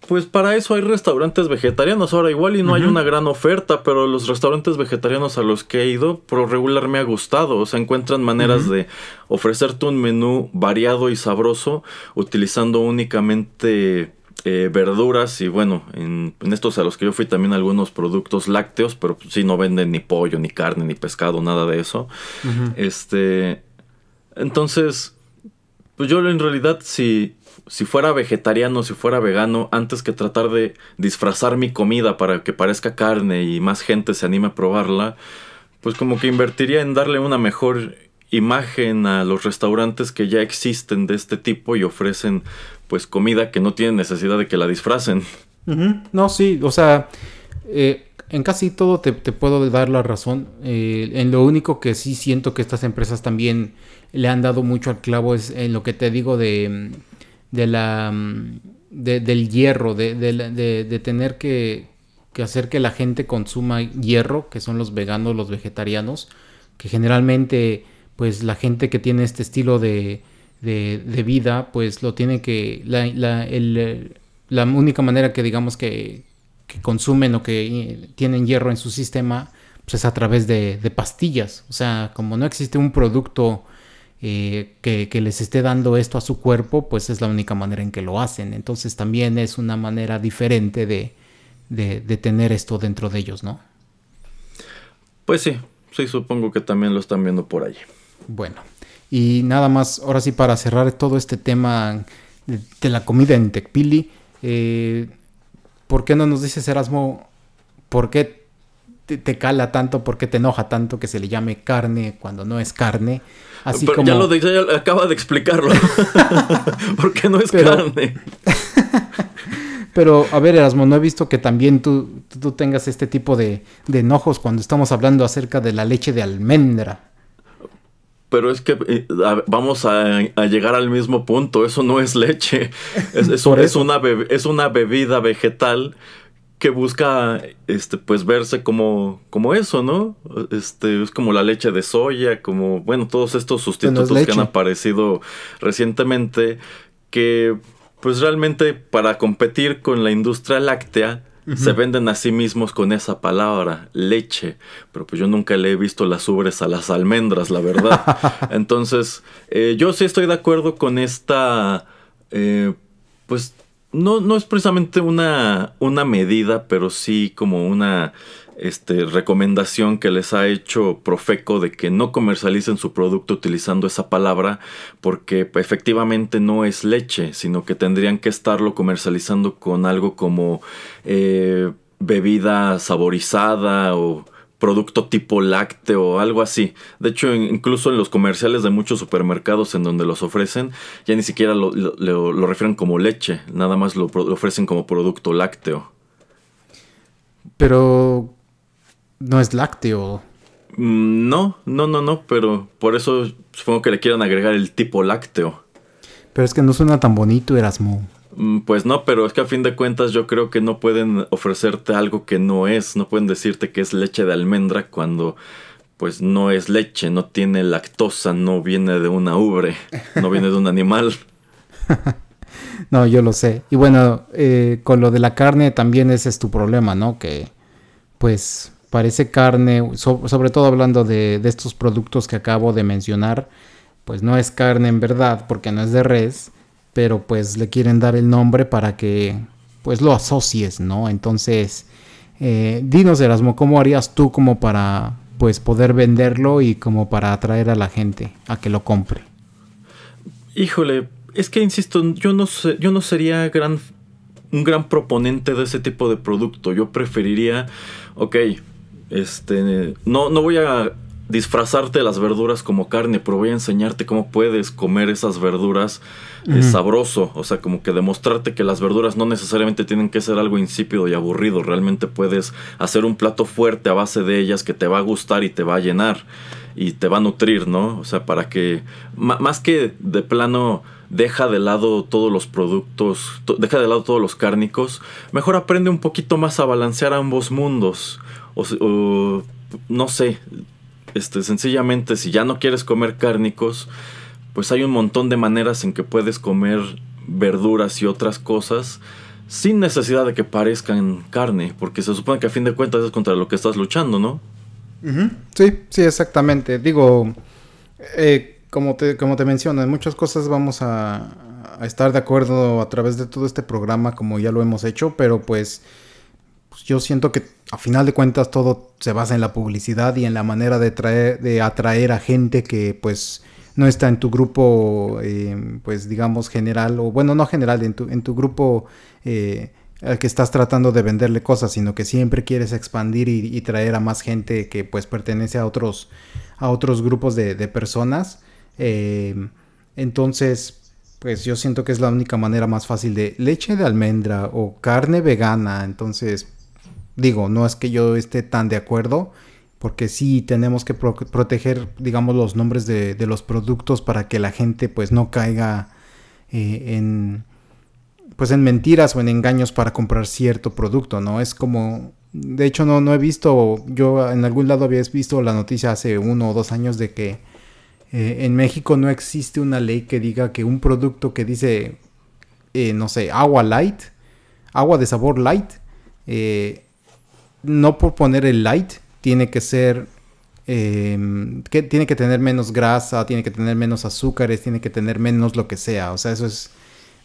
pues para eso hay restaurantes vegetarianos. Ahora igual y no hay una gran oferta, pero los restaurantes vegetarianos a los que he ido, por regular me ha gustado. O sea, encuentran maneras de ofrecerte un menú variado y sabroso utilizando únicamente eh, verduras y bueno, en, estos a los que yo fui también algunos productos lácteos, pero sí no venden ni pollo, ni carne, ni pescado, nada de eso. Este, entonces, pues yo en realidad si si fuera vegetariano, si fuera vegano, antes que tratar de disfrazar mi comida para que parezca carne y más gente se anime a probarla, pues como que invertiría en darle una mejor imagen a los restaurantes que ya existen de este tipo y ofrecen pues comida que no tiene necesidad de que la disfracen. No, sí, o sea, eh, en casi todo te, puedo dar la razón. Eh, en lo único que sí siento que estas empresas también le han dado mucho al clavo es en lo que te digo de, de la del hierro, de, de tener que, que, hacer que la gente consuma hierro, que son los veganos, los vegetarianos, que generalmente pues la gente que tiene este estilo de, de, vida, pues lo tiene que, la, la, el, la única manera que digamos que, que, consumen o que tienen hierro en su sistema, pues es a través de, de pastillas. O sea, como no existe un producto eh, que, que, les esté dando esto a su cuerpo, pues es la única manera en que lo hacen. Entonces también es una manera diferente de, de, de tener esto dentro de ellos, ¿no? Pues sí, sí, supongo que también lo están viendo por allí. Bueno, y nada más, ahora sí, para cerrar todo este tema de, la comida en Tecpili, eh, ¿por qué no nos dices, Erasmo, por qué te, cala tanto, por qué te enoja tanto que se le llame carne cuando no es carne? Así como... Ya lo ya acaba de explicarlo. ¿Por qué no es carne? Pero, a ver, Erasmo, no he visto que también tú, tú tengas este tipo de, de enojos cuando estamos hablando acerca de la leche de almendra. Pero es que eh, vamos a, llegar al mismo punto. Eso no es leche. Es, es, una, es una bebida vegetal que busca este pues verse como como eso, ¿no? Este es como la leche de soya, como bueno, todos estos sustitutos que han aparecido recientemente que pues realmente para competir con la industria láctea se venden a sí mismos con esa palabra, leche. Pero pues yo nunca le he visto las ubres a las almendras, la verdad. Entonces, eh, yo sí estoy de acuerdo con esta, eh, pues no, no es precisamente una, una medida, pero sí como una este, recomendación que les ha hecho Profeco de que no comercialicen su producto utilizando esa palabra porque efectivamente no es leche, sino que tendrían que estarlo comercializando con algo como eh, bebida saborizada o producto tipo lácteo o algo así. De hecho, incluso en los comerciales de muchos supermercados en donde los ofrecen, ya ni siquiera lo, lo, refieren como leche, nada más lo, lo ofrecen como producto lácteo. Pero no es lácteo. Mm, no, no, no, no, pero por eso supongo que le quieran agregar el tipo lácteo. Pero es que no suena tan bonito, Erasmo. Mm, pues no, pero es que a fin de cuentas yo creo que no pueden ofrecerte algo que no es, no pueden decirte que es leche de almendra cuando pues no es leche, no tiene lactosa, no viene de una ubre, no viene de un animal. no, yo lo sé. Y bueno, eh, con lo de la carne también ese es tu problema, ¿no? Que pues parece carne, sobre todo hablando de, de, estos productos que acabo de mencionar, pues no es carne en verdad porque no es de res, pero pues le quieren dar el nombre para que pues lo asocies, ¿no? Entonces, eh, dinos Erasmo, ¿cómo harías tú como para pues poder venderlo y como para atraer a la gente a que lo compre? Híjole, es que insisto, yo no sé, yo no sería gran un gran proponente de ese tipo de producto. Yo preferiría, ok, este, no, no voy a disfrazarte las verduras como carne, pero voy a enseñarte cómo puedes comer esas verduras eh, sabroso, o sea, como que demostrarte que las verduras no necesariamente tienen que ser algo insípido y aburrido, realmente puedes hacer un plato fuerte a base de ellas que te va a gustar y te va a llenar y te va a nutrir, ¿no? O sea, para que más que de plano deja de lado todos los productos, deja de lado todos los cárnicos, mejor aprende un poquito más a balancear ambos mundos. O, no sé, este, sencillamente si ya no quieres comer cárnicos, pues hay un montón de maneras en que puedes comer verduras y otras cosas sin necesidad de que parezcan carne, porque se supone que a fin de cuentas es contra lo que estás luchando, ¿no? Sí, sí, exactamente. Digo, eh, como, te, como te menciono, en muchas cosas vamos a, a, estar de acuerdo a través de todo este programa, como ya lo hemos hecho, pero pues pues, yo siento que a final de cuentas todo se basa en la publicidad y en la manera de, traer, de atraer a gente que pues no está en tu grupo, eh, pues digamos general, o bueno, no general, en tu, en tu grupo eh, al que estás tratando de venderle cosas, sino que siempre quieres expandir y, traer a más gente que pues pertenece a otros, a otros grupos de, personas. Eh, entonces, pues yo siento que es la única manera más fácil de leche de almendra o carne vegana. Entonces, digo, no es que yo esté tan de acuerdo, porque sí tenemos que proteger, digamos, los nombres de, los productos para que la gente pues no caiga eh, en pues en mentiras o en engaños para comprar cierto producto, ¿no? Es como, de hecho no, no he visto, yo en algún lado había visto la noticia hace uno o dos años de que eh, en México no existe una ley que diga que un producto que dice, eh, no sé, agua light, agua de sabor light, no por poner el light, tiene que ser, em, que tiene que tener menos grasa, tiene que tener menos azúcares, tiene que tener menos lo que sea. O sea, eso es,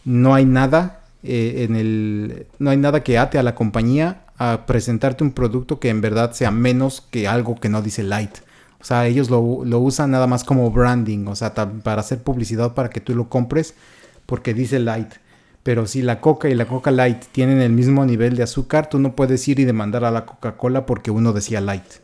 no hay nada eh, en el, no hay nada que ate a la compañía a presentarte un producto que en verdad sea menos que algo que no dice light. O sea, ellos lo, lo usan nada más como branding, o sea, para hacer publicidad para que tú lo compres porque dice light. Pero si la Coca y la Coca Light tienen el mismo nivel de azúcar, tú no puedes ir y demandar a la Coca-Cola porque uno decía light.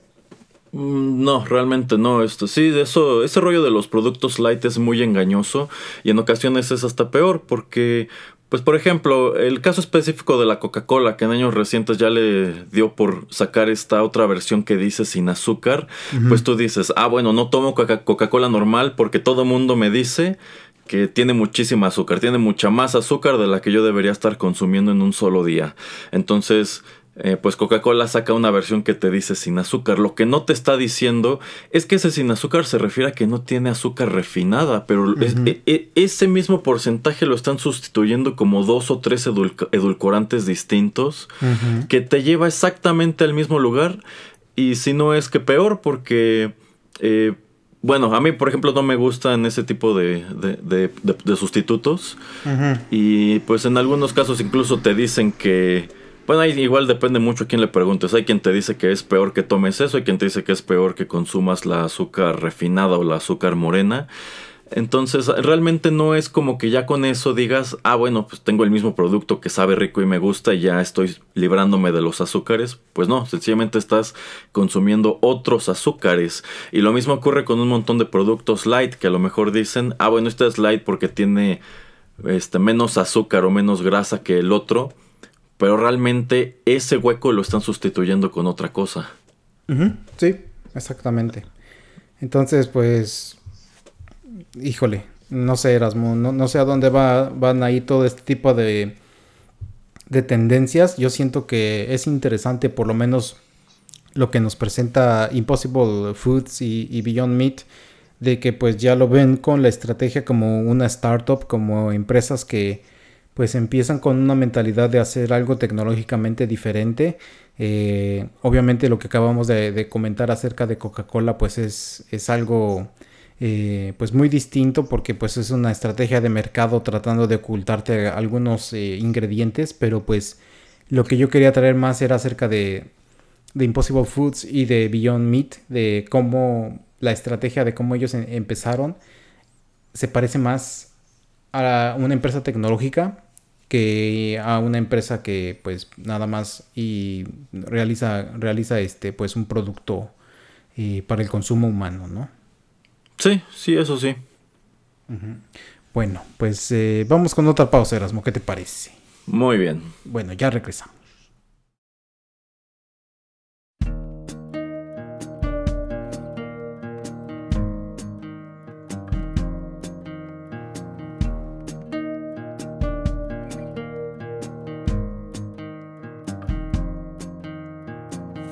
Mm, no, realmente no. Esto sí, eso, ese rollo de los productos light es muy engañoso y en ocasiones es hasta peor porque, pues por ejemplo, el caso específico de la Coca-Cola, que en años recientes ya le dio por sacar esta otra versión que dice sin azúcar, pues tú dices, ah, bueno, no tomo Coca-Cola normal porque todo mundo me dice que tiene muchísima azúcar, tiene mucha más azúcar de la que yo debería estar consumiendo en un solo día. Entonces, eh, pues Coca-Cola saca una versión que te dice sin azúcar. Lo que no te está diciendo es que ese sin azúcar se refiere a que no tiene azúcar refinada, pero e, e, ese mismo porcentaje lo están sustituyendo como dos o tres edulcorantes distintos que te lleva exactamente al mismo lugar y si no es que peor porque... Eh, bueno, a mí, por ejemplo, no me gustan ese tipo de, de, sustitutos. Y pues en algunos casos incluso te dicen que... Bueno, ahí igual depende mucho a quién le preguntes. Hay quien te dice que es peor que tomes eso, hay quien te dice que es peor que consumas la azúcar refinada o la azúcar morena. Entonces, realmente no es como que ya con eso digas, ah, bueno, pues tengo el mismo producto que sabe rico y me gusta y ya estoy librándome de los azúcares. Pues no, sencillamente estás consumiendo otros azúcares. Y lo mismo ocurre con un montón de productos light que a lo mejor dicen, ah, bueno, este es light porque tiene este, menos azúcar o menos grasa que el otro. Pero realmente ese hueco lo están sustituyendo con otra cosa. Sí, exactamente. Entonces, pues híjole, no sé, Erasmo, no, sé a dónde va, van a ir todo este tipo de, de tendencias. Yo siento que es interesante, por lo menos lo que nos presenta Impossible Foods y, Beyond Meat, de que pues ya lo ven con la estrategia como una startup, como empresas que pues empiezan con una mentalidad de hacer algo tecnológicamente diferente. Eh, obviamente lo que acabamos de, de comentar acerca de Coca-Cola pues es, es algo eh, pues muy distinto porque pues es una estrategia de mercado tratando de ocultarte algunos eh, ingredientes, pero pues lo que yo quería traer más era acerca de, de Impossible Foods y de Beyond Meat, de cómo la estrategia de cómo ellos em, empezaron se parece más a una empresa tecnológica que a una empresa que pues nada más y realiza realiza este pues un producto eh, para el consumo humano, ¿no? Sí, sí, eso sí. Bueno, pues eh, vamos con otra pausa, Erasmo. ¿Qué te parece? Muy bien. Bueno, ya regresamos.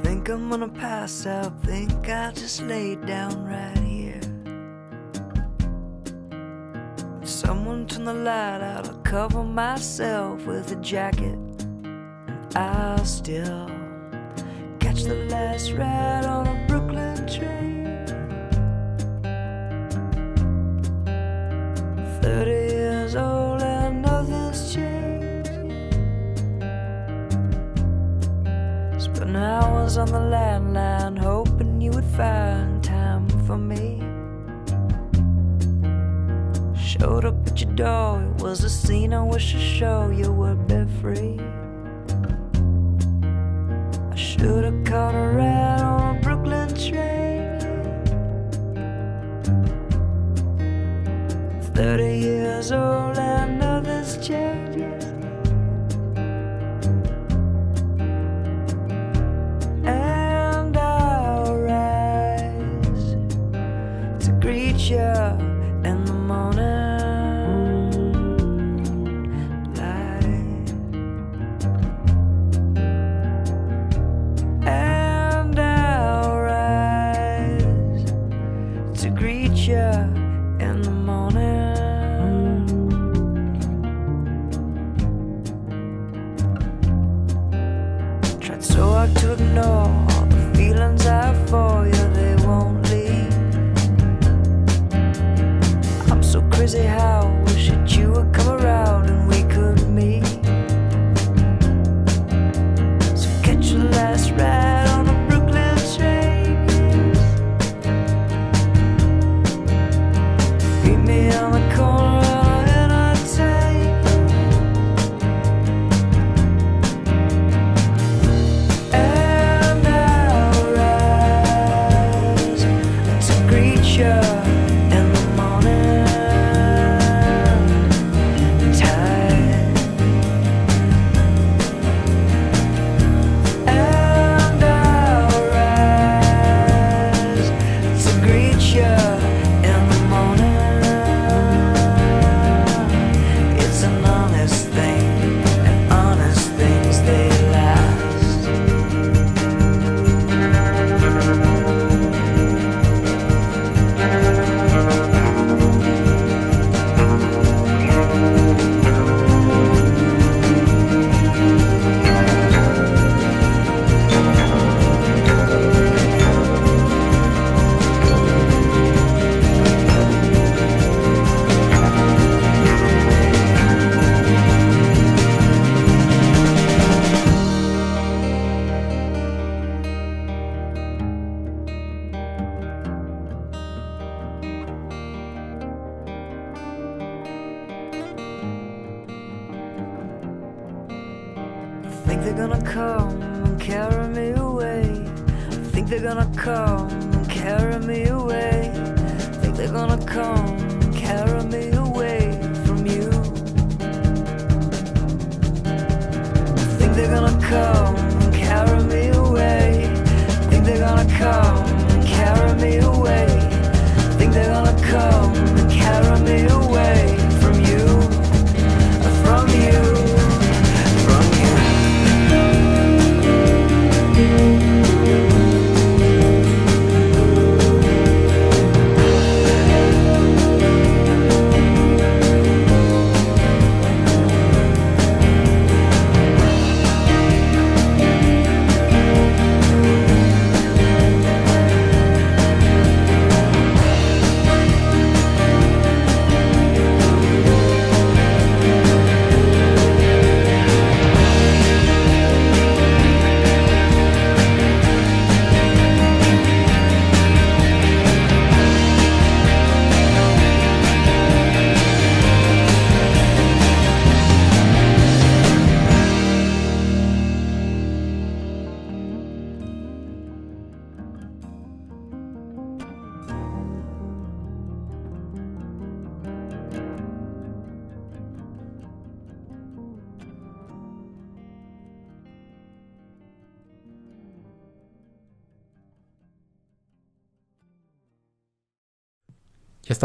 Think I'm gonna pass out, think I'll just lay down right Someone turn the light out, I'll cover myself with a jacket. And I'll still catch the last ride on a Brooklyn train. 30 years old and nothing's changed. Spent hours on the landline hoping you would find time for me. Showed up at your door, it was a scene I wish to show you would be free. I should have caught a ride on a Brooklyn train. Thirty years old.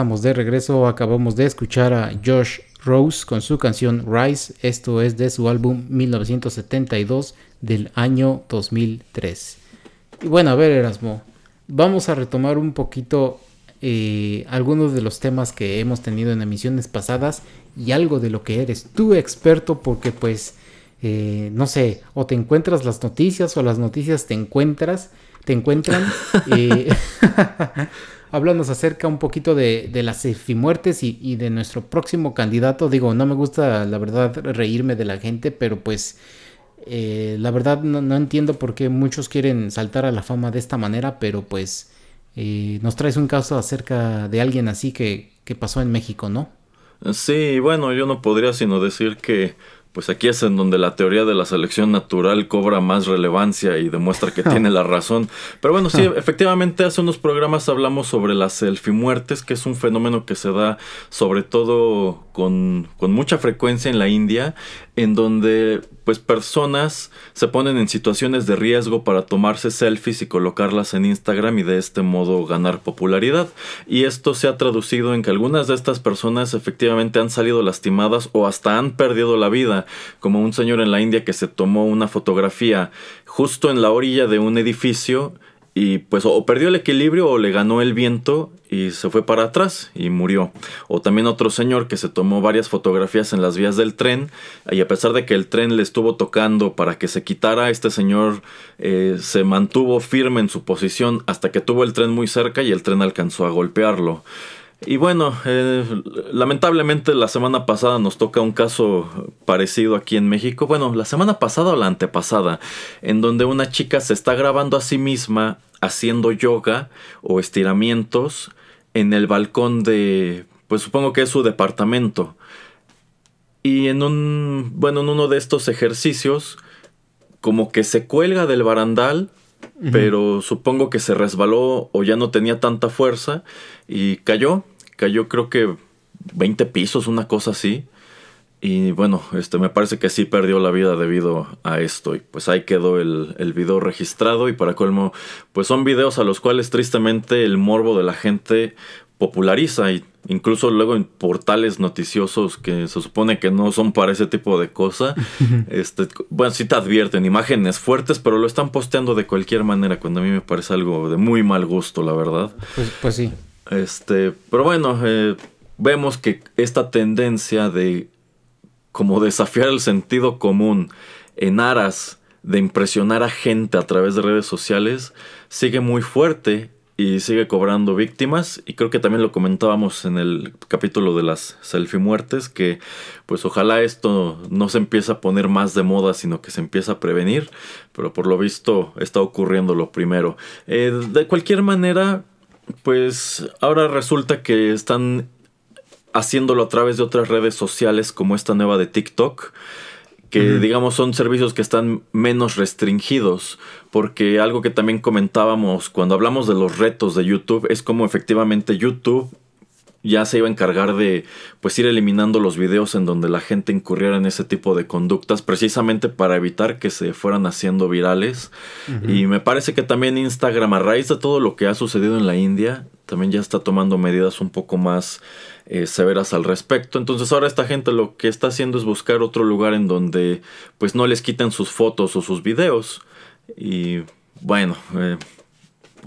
Estamos de regreso, acabamos de escuchar a Josh Rose con su canción Rise, esto es de su álbum 1972 del año 2003. Y bueno, a ver Erasmo, vamos a retomar un poquito eh, algunos de los temas que hemos tenido en emisiones pasadas y algo de lo que eres tú experto porque pues, eh, no sé, o te encuentras las noticias o las noticias te encuentras, te encuentran. eh, Háblanos acerca un poquito de, las efimuertes y, y de nuestro próximo candidato. Digo, no me gusta la verdad reírme de la gente, pero pues eh, la verdad no, entiendo por qué muchos quieren saltar a la fama de esta manera, pero pues eh, nos traes un caso acerca de alguien así que pasó en México, ¿no? Sí, bueno, yo no podría sino decir que pues aquí es en donde la teoría de la selección natural cobra más relevancia y demuestra que tiene la razón. Pero bueno, sí, efectivamente hace unos programas hablamos sobre las selfie-muertes, que es un fenómeno que se da sobre todo con, con mucha frecuencia en la India, en donde pues personas se ponen en situaciones de riesgo para tomarse selfies y colocarlas en Instagram y de este modo ganar popularidad. Y esto se ha traducido en que algunas de estas personas efectivamente han salido lastimadas o hasta han perdido la vida, como un señor en la India que se tomó una fotografía justo en la orilla de un edificio y pues o perdió el equilibrio o le ganó el viento y se fue para atrás y murió. O también otro señor que se tomó varias fotografías en las vías del tren y a pesar de que el tren le estuvo tocando para que se quitara, este señor eh, se mantuvo firme en su posición hasta que tuvo el tren muy cerca y el tren alcanzó a golpearlo. Y bueno, eh, lamentablemente la semana pasada nos toca un caso parecido aquí en México. Bueno, la semana pasada o la antepasada, en donde una chica se está grabando a sí misma haciendo yoga o estiramientos en el balcón de, pues supongo que es su departamento. Y en un, bueno, en uno de estos ejercicios, como que se cuelga del barandal pero supongo que se resbaló o ya no tenía tanta fuerza y cayó cayó creo que 20 pisos, una cosa así. Y bueno, este me parece que sí perdió la vida debido a esto. Y pues ahí quedó el, el, video registrado. Y para colmo, pues son videos a los cuales tristemente el morbo de la gente populariza. Y incluso luego en portales noticiosos que se supone que no son para ese tipo de cosa. este, bueno, sí te advierten imágenes fuertes, pero lo están posteando de cualquier manera. Cuando a mí me parece algo de muy mal gusto, la verdad. Pues, pues sí. Este, pero bueno, eh, vemos que esta tendencia de como desafiar el sentido común en aras de impresionar a gente a través de redes sociales sigue muy fuerte y sigue cobrando víctimas. Y creo que también lo comentábamos en el capítulo de las selfie muertes que pues ojalá esto no se empiece a poner más de moda sino que se empiece a prevenir. Pero por lo visto está ocurriendo lo primero. Eh, de cualquier manera pues ahora resulta que están haciéndolo a través de otras redes sociales como esta nueva de TikTok que digamos son servicios que están menos restringidos, porque algo que también comentábamos cuando hablamos de los retos de YouTube es como efectivamente YouTube ya se iba a encargar de pues ir eliminando los videos en donde la gente incurriera en ese tipo de conductas precisamente para evitar que se fueran haciendo virales. Y me parece que también Instagram a raíz de todo lo que ha sucedido en la India también ya está tomando medidas un poco más eh, severas al respecto. Entonces ahora esta gente lo que está haciendo es buscar otro lugar en donde pues no les quiten sus fotos o sus videos. Y bueno eh,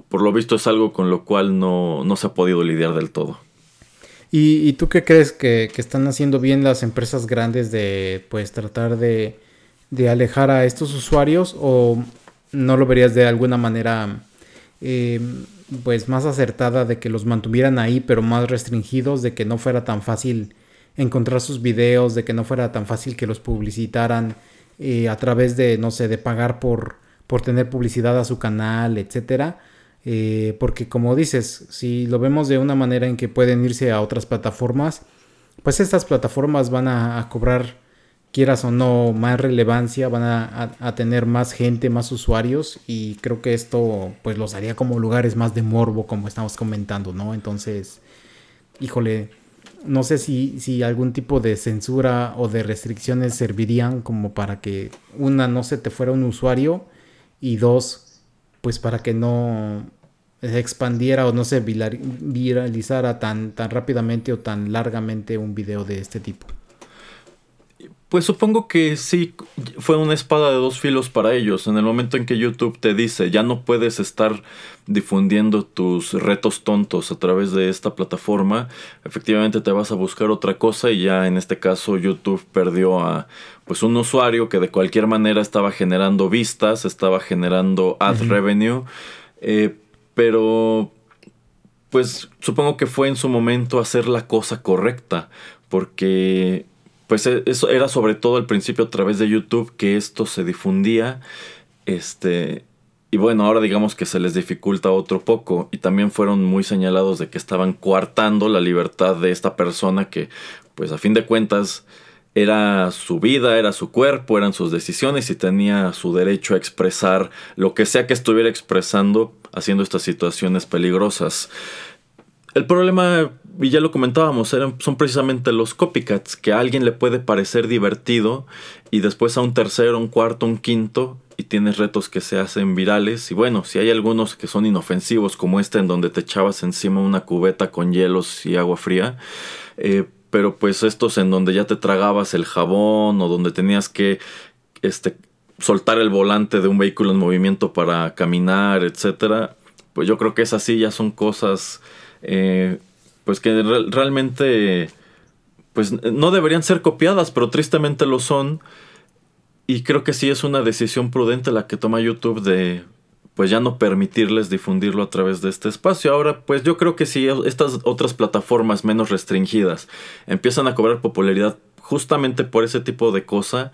por lo visto es algo con lo cual no, no se ha podido lidiar del todo ¿Y, tú qué crees que, están haciendo bien las empresas grandes de pues tratar de, alejar a estos usuarios o no lo verías de alguna manera eh, pues más acertada de que los mantuvieran ahí pero más restringidos, de que no fuera tan fácil encontrar sus videos, de que no fuera tan fácil que los publicitaran eh, a través de, no sé, de pagar por, por tener publicidad a su canal, etcétera? Eh, porque como dices, si lo vemos de una manera en que pueden irse a otras plataformas, pues estas plataformas van a, cobrar, quieras o no, más relevancia, van a, tener más gente, más usuarios y creo que esto pues los haría como lugares más de morbo, como estamos comentando, ¿no? Entonces, híjole, no sé si, si algún tipo de censura o de restricciones servirían como para que una no se te fuera un usuario y dos pues para que no se expandiera o no se viralizara tan, tan rápidamente o tan largamente un video de este tipo. Pues supongo que sí fue una espada de dos filos para ellos. En el momento en que YouTube te dice ya no puedes estar difundiendo tus retos tontos a través de esta plataforma, efectivamente te vas a buscar otra cosa y ya en este caso YouTube perdió a pues un usuario que de cualquier manera estaba generando vistas, estaba generando ad revenue, eh, pero pues supongo que fue en su momento hacer la cosa correcta, porque pues e, eso era sobre todo al principio a través de YouTube que esto se difundía, este y bueno, ahora digamos que se les dificulta otro poco y también fueron muy señalados de que estaban coartando la libertad de esta persona que pues a fin de cuentas era su vida, era su cuerpo, eran sus decisiones y tenía su derecho a expresar lo que sea que estuviera expresando haciendo estas situaciones peligrosas. El problema, y ya lo comentábamos, son precisamente los copycats, que a alguien le puede parecer divertido y después a un tercero, un cuarto, un quinto y tienes retos que se hacen virales. Y bueno, si hay algunos que son inofensivos como este en donde te echabas encima una cubeta con hielos y agua fría, eh, pero pues estos en donde ya te tragabas el jabón o donde tenías que este soltar el volante de un vehículo en movimiento para caminar, etcétera, pues yo creo que esas sí ya son cosas eh, pues que realmente pues no deberían ser copiadas, pero tristemente lo son. Y creo que sí es una decisión prudente la que toma YouTube de pues ya no permitirles difundirlo a través de este espacio. Ahora, pues yo creo que si estas otras plataformas menos restringidas empiezan a cobrar popularidad justamente por ese tipo de cosa,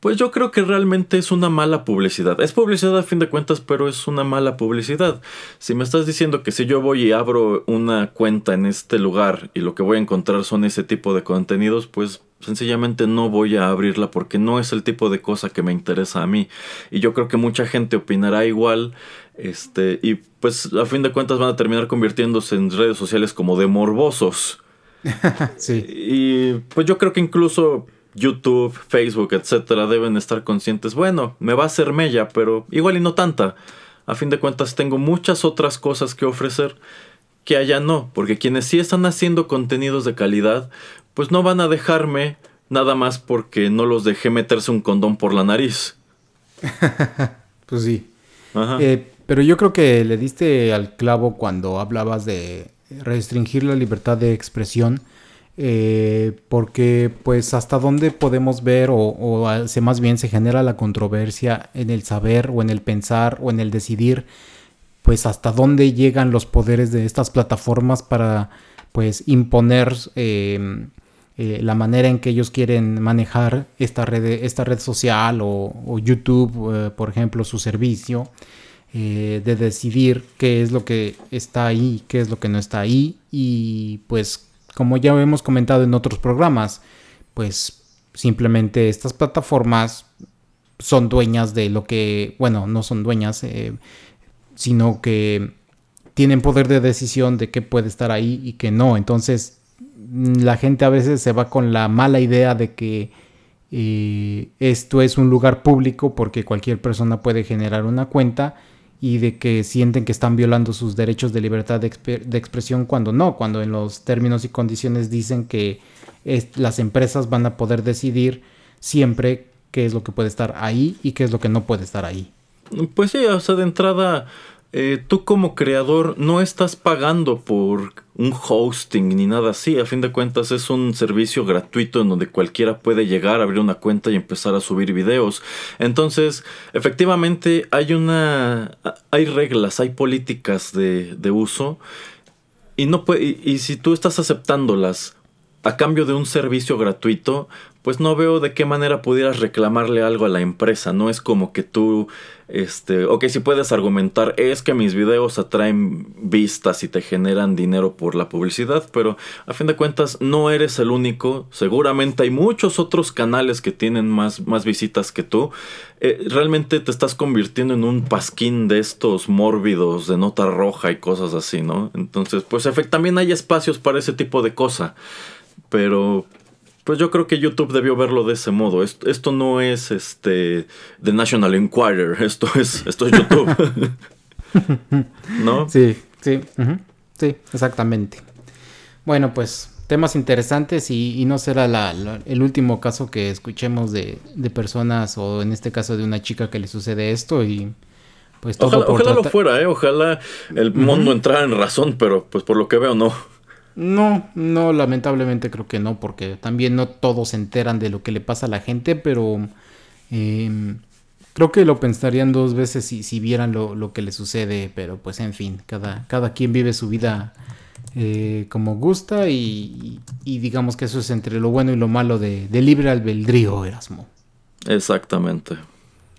pues yo creo que realmente es una mala publicidad. Es publicidad a fin de cuentas, pero es una mala publicidad. Si me estás diciendo que si yo voy y abro una cuenta en este lugar y lo que voy a encontrar son ese tipo de contenidos, pues sencillamente no voy a abrirla porque no es el tipo de cosa que me interesa a mí. Y yo creo que mucha gente opinará igual. Este, y pues a fin de cuentas van a terminar convirtiéndose en redes sociales como de morbosos. sí. Y pues yo creo que incluso YouTube, Facebook, etcétera, deben estar conscientes. Bueno, me va a hacer mella, pero igual y no tanta. A fin de cuentas, tengo muchas otras cosas que ofrecer que allá no, porque quienes sí están haciendo contenidos de calidad, pues no van a dejarme nada más porque no los dejé meterse un condón por la nariz. pues sí. Eh, pero yo creo que le diste al clavo cuando hablabas de restringir la libertad de expresión eh, porque pues hasta dónde podemos ver o, o más bien se genera la controversia en el saber o en el pensar o en el decidir pues hasta dónde llegan los poderes de estas plataformas para pues imponer em, eh, la manera en que ellos quieren manejar esta red, esta red social o, YouTube, eh, por ejemplo, su servicio, de decidir qué es lo que está ahí, qué es lo que no está ahí y pues como ya hemos comentado en otros programas, pues simplemente estas plataformas son dueñas de lo que, bueno, no son dueñas, eh, sino que tienen poder de decisión de qué puede estar ahí y qué no. Entonces, la gente a veces se va con la mala idea de que eh, esto es un lugar público porque cualquier persona puede generar una cuenta y de que sienten que están violando sus derechos de libertad de, expresión cuando no, cuando en los términos y condiciones dicen que las empresas van a poder decidir siempre qué es lo que puede estar ahí y qué es lo que no puede estar ahí. Pues sí, o sea, de entrada eh, tú como creador no estás pagando por un hosting ni nada así. A fin de cuentas es un servicio gratuito en donde cualquiera puede llegar, abrir una cuenta y empezar a subir videos. Entonces, efectivamente hay una... hay reglas, hay políticas de, de uso. Y, no y si tú estás aceptándolas a cambio de un servicio gratuito, pues no veo de qué manera pudieras reclamarle algo a la empresa. No es como que tú, este, ok, si puedes argumentar, es que mis videos atraen vistas y te generan dinero por la publicidad, pero a fin de cuentas no eres el único. Seguramente hay muchos otros canales que tienen más, más visitas que tú. Eh, realmente te estás convirtiendo en un pasquín de estos mórbidos de nota roja y cosas así, ¿no? Entonces, pues también hay espacios para ese tipo de cosa. Pero pues yo creo que YouTube debió verlo de ese modo. Esto, no es este The National Enquirer, esto es, esto es YouTube. ¿No? Sí, sí, sí, exactamente. Bueno, pues temas interesantes y, no será el último caso que escuchemos de, personas o en este caso de una chica que le sucede esto y pues todo ojalá, lo fuera, ¿eh? ojalá el mundo entrara en razón, pero pues por lo que veo no. No, no, lamentablemente creo que no, porque también no todos se enteran de lo que le pasa a la gente, pero em, creo que lo pensarían dos veces si, si vieran lo, que le sucede, pero pues en fin, cada, cada quien vive su vida eh, como gusta y, digamos que eso es entre lo bueno y lo malo de, de libre albedrío, Erasmo. Exactamente.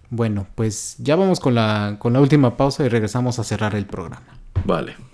Bueno, pues ya vamos con la, con la última pausa y regresamos a cerrar el programa. Vale.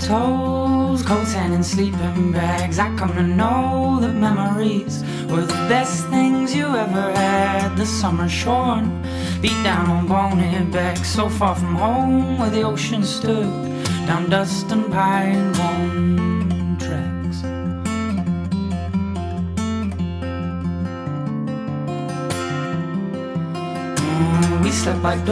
Toes, coats sand in sleeping bags. I come to know that memories were the best things you ever had. The summer shorn, beat down on bonehead back, so far from home where the ocean stood, down dust and pine bone tracks. Mm, We slept like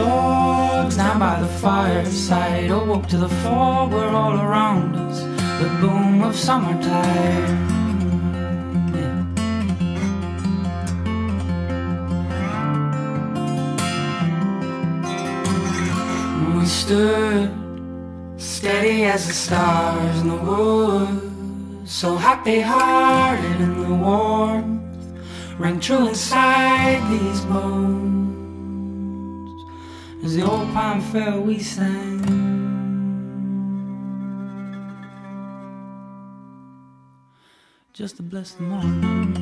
dogs down by the fireside. Awoke to the fog were all around us. The boom of summertime. We stood steady as the stars in the woods, so happy hearted in the warmth rang true inside these bones. The old pine fell, we sang. Just to bless the morning.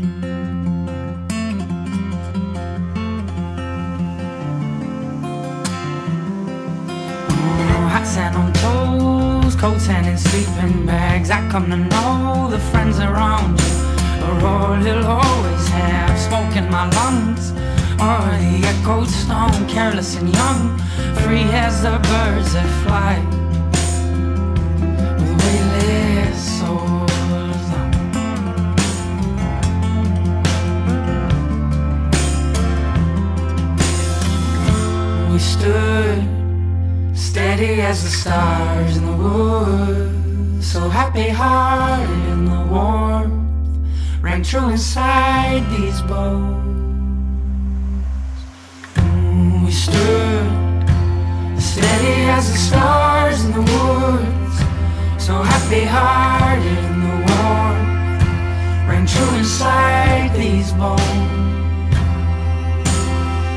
Hot sand on toes, cold sand in sleeping bags. I come to know the friends around you are all you'll always have. Smoke in my lungs, or the echoed stone, careless and young, free as the birds that fly. With weightless souls. We stood steady as the stars in the woods, so happy hearted in the warmth rang true inside these bones. Stood steady as the stars in the woods, so happy hearted in the warmth rang true inside these bones.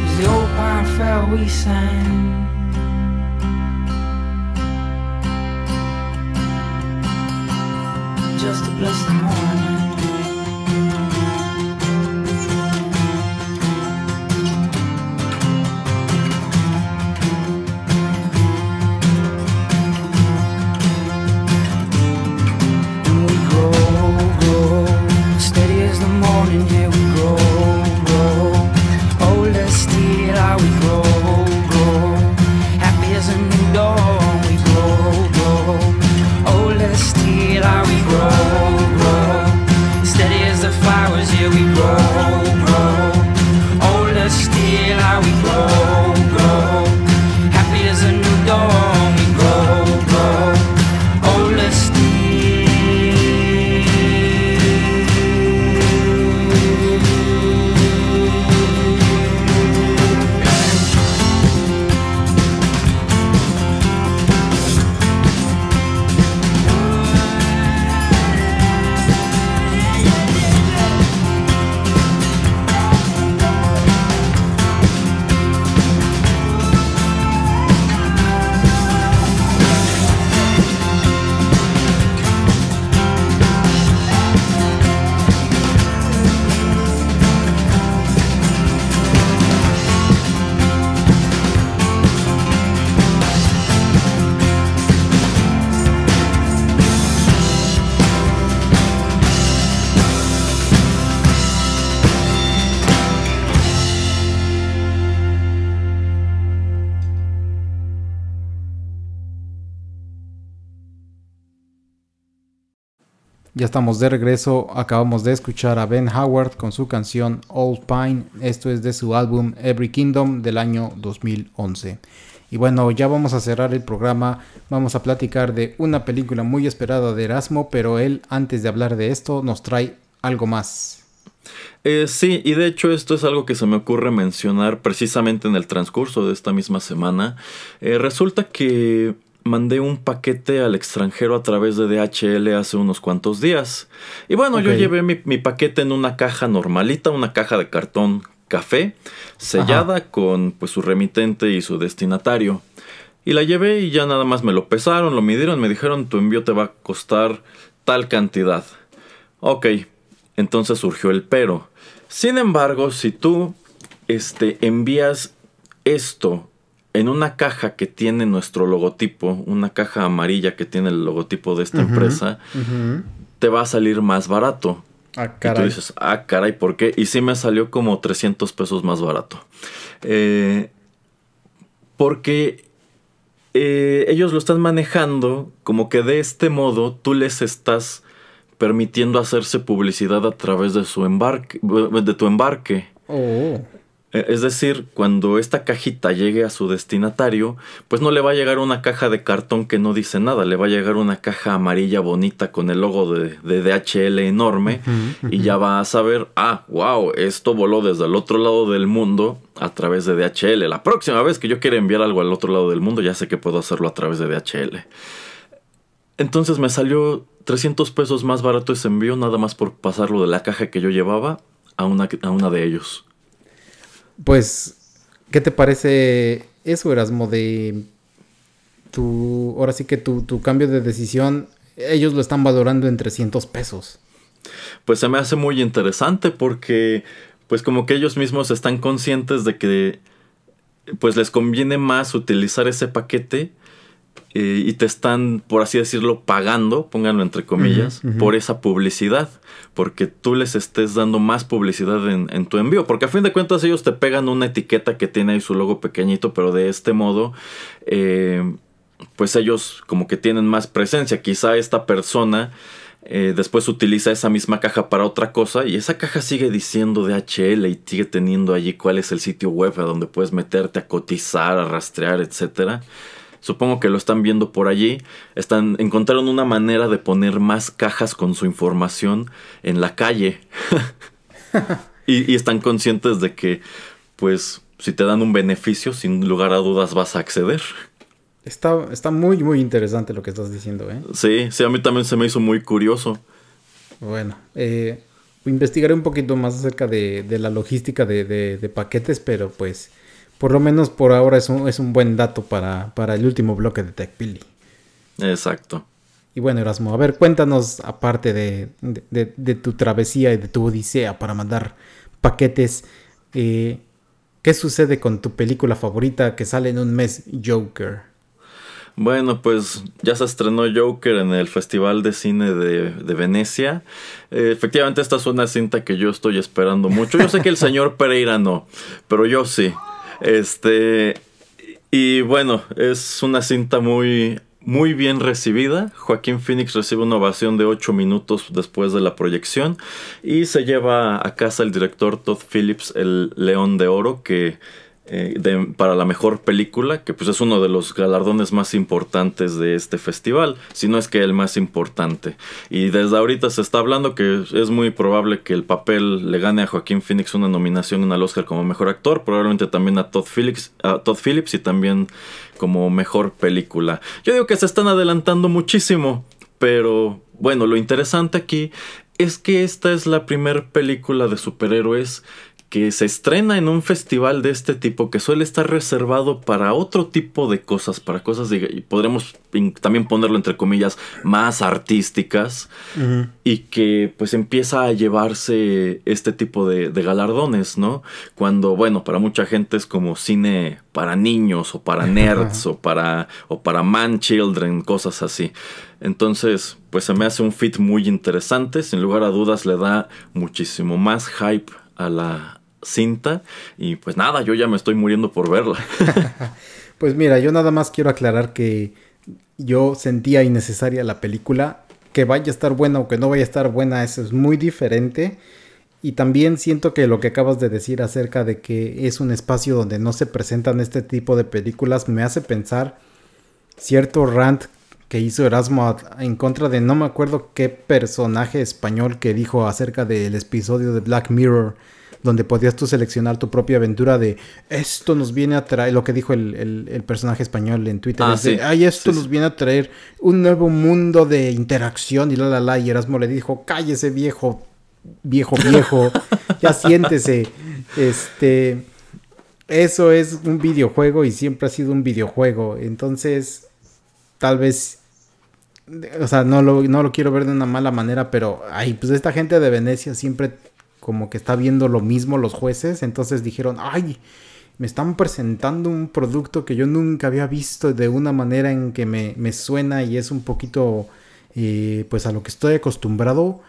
As the old pine fell, we sang. Just to bless the morning. Morning, yeah, estamos de regreso. Acabamos de escuchar a Ben Howard con su canción Old Pine. Esto es de su álbum Every Kingdom del año 2011. Y bueno, ya vamos a cerrar el programa. Vamos a platicar de una película muy esperada de Erasmo, pero él, antes de hablar de esto, nos trae algo más. Eh, sí, y de hecho esto es algo que se me ocurre mencionar precisamente en el transcurso de esta misma semana. Eh, resulta que mandé un paquete al extranjero a través de DHL hace unos cuantos días. Y bueno, yo llevé mi, mi paquete en una caja normalita, una caja de cartón café, sellada con pues su remitente y su destinatario. Y la llevé y ya nada más me lo pesaron, lo midieron, me dijeron tu envío te va a costar tal cantidad. Ok, entonces surgió el pero. Sin embargo, si tú este, envías esto en una caja que tiene nuestro logotipo, una caja amarilla que tiene el logotipo de esta empresa, te va a salir más barato. Ah, Y tú caray. dices, ah, caray, ¿por qué? Y sí me salió como 300 pesos más barato. Eh, porque eh, ellos lo están manejando como que de este modo tú les estás permitiendo hacerse publicidad a través de su embarque, de tu embarque. Oh. Eh, Es decir, cuando esta cajita llegue a su destinatario, pues no le va a llegar una caja de cartón que no dice nada, le va a llegar una caja amarilla bonita con el logo de, de DHL enorme y ya va a saber, ah, wow, esto voló desde el otro lado del mundo a través de DHL. La próxima vez que yo quiera enviar algo al otro lado del mundo, ya sé que puedo hacerlo a través de DHL. Entonces me salió 300 pesos más barato ese envío, nada más por pasarlo de la caja que yo llevaba a una, a una de ellos. Pues, ¿qué te parece eso, Erasmo? De tu. Ahora sí que tu, tu cambio de decisión, ellos lo están valorando en 300 pesos. pues se me hace muy interesante porque pues como que ellos mismos están conscientes de que pues les conviene más utilizar ese paquete eh, y te están, por así decirlo, pagando, pónganlo entre comillas, por esa publicidad, porque tú les estés dando más publicidad en, en tu envío, porque a fin de cuentas ellos te pegan una etiqueta que tiene ahí su logo pequeñito, pero de este modo, eh, pues ellos como que tienen más presencia, quizá esta persona eh, después utiliza esa misma caja para otra cosa y esa caja sigue diciendo DHL y sigue teniendo allí cuál es el sitio web a donde puedes meterte a cotizar, a rastrear, etcétera. Supongo que lo están viendo por allí. Están, encontraron una manera de poner más cajas con su información en la calle. y, y están conscientes de que, pues, si te dan un beneficio, sin lugar a dudas vas a acceder. Está, está muy, muy interesante lo que estás diciendo, ¿eh? Sí, sí, a mí también se me hizo muy curioso. Bueno, eh, investigaré un poquito más acerca de, de la logística de, de- de paquetes, pero pues por lo menos por ahora es un, es un buen dato para, para el último bloque de TechPilly. Exacto. Y bueno, Erasmo, a ver, cuéntanos, aparte de, de- de- de tu travesía y de tu odisea para mandar paquetes, eh, ¿qué sucede con tu película favorita que sale en un mes, Joker? Bueno, pues ya se estrenó Joker en el Festival de Cine de, de Venecia. Eh, efectivamente, esta es una cinta que yo estoy esperando mucho. Yo sé que el señor Pereira no, pero yo sí. Este. Y bueno, es una cinta muy, muy bien recibida. Joaquín Phoenix recibe una ovación de 8 minutos después de la proyección. Y se lleva a casa el director Todd Phillips el León de Oro, que eh, para la mejor película, que pues es uno de los galardones más importantes de este festival, si no es que el más importante. Y desde ahorita se está hablando que es muy probable que el papel le gane a Joaquín Phoenix una nominación al Oscar como mejor actor, probablemente también a Todd Phillips, a Todd Phillips y también como mejor película. Yo digo que se están adelantando muchísimo, pero bueno, lo interesante aquí es que esta es la primera película de superhéroes que se estrena en un festival de este tipo que suele estar reservado para otro tipo de cosas, para cosas de, y podremos también ponerlo entre comillas más artísticas y que pues empieza a llevarse este tipo de, de galardones, ¿no? Cuando, bueno, para mucha gente es como cine para niños o para nerds o para, o para man children, cosas así. Entonces, pues se me hace un fit muy interesante, sin lugar a dudas le da muchísimo más hype a la cinta y pues nada, yo ya me estoy muriendo por verla. Pues mira, yo nada más quiero aclarar que yo sentía innecesaria la película. Que vaya a estar buena o que no vaya a estar buena, eso es muy diferente. Y también siento que lo que acabas de decir acerca de que es un espacio donde no se presentan este tipo de películas me hace pensar cierto rant que hizo Erasmo en contra de no me acuerdo qué personaje español que dijo acerca del episodio de Black Mirror donde podías tú seleccionar tu propia aventura de esto nos viene a traer, lo que dijo el, el- el personaje español en Twitter, Ah, es de, ay, esto Sí, nos sí. viene a traer un nuevo mundo de interacción y la la la, y Erasmo le dijo, cállese viejo, viejo, viejo, ya siéntese, este, eso es un videojuego y siempre ha sido un videojuego, entonces, tal vez o sea, no lo, no lo quiero ver de una mala manera, pero, ay, pues esta gente de Venecia siempre como que está viendo lo mismo los jueces, entonces dijeron, ay, me están presentando un producto que yo nunca había visto de una manera en que me, me suena y es un poquito eh, pues a lo que estoy acostumbrado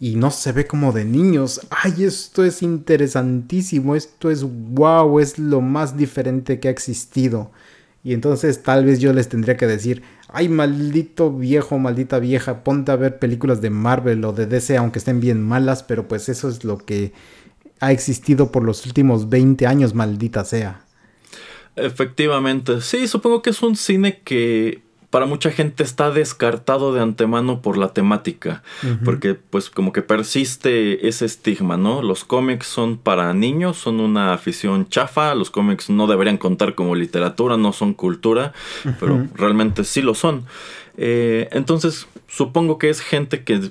y no se ve como de niños. Ay, esto es interesantísimo, esto es wow, es lo más diferente que ha existido. Y entonces tal vez yo les tendría que decir, ay, maldito viejo, maldita vieja, ponte a ver películas de Marvel o de DC, aunque estén bien malas, pero pues eso es lo que ha existido por los últimos 20 años, maldita sea. Efectivamente, sí, supongo que es un cine que para mucha gente está descartado de antemano por la temática, porque pues como que persiste ese estigma, ¿no? Los cómics son para niños, son una afición chafa, los cómics no deberían contar como literatura, no son cultura, pero realmente sí lo son. Eh, entonces, supongo que es gente que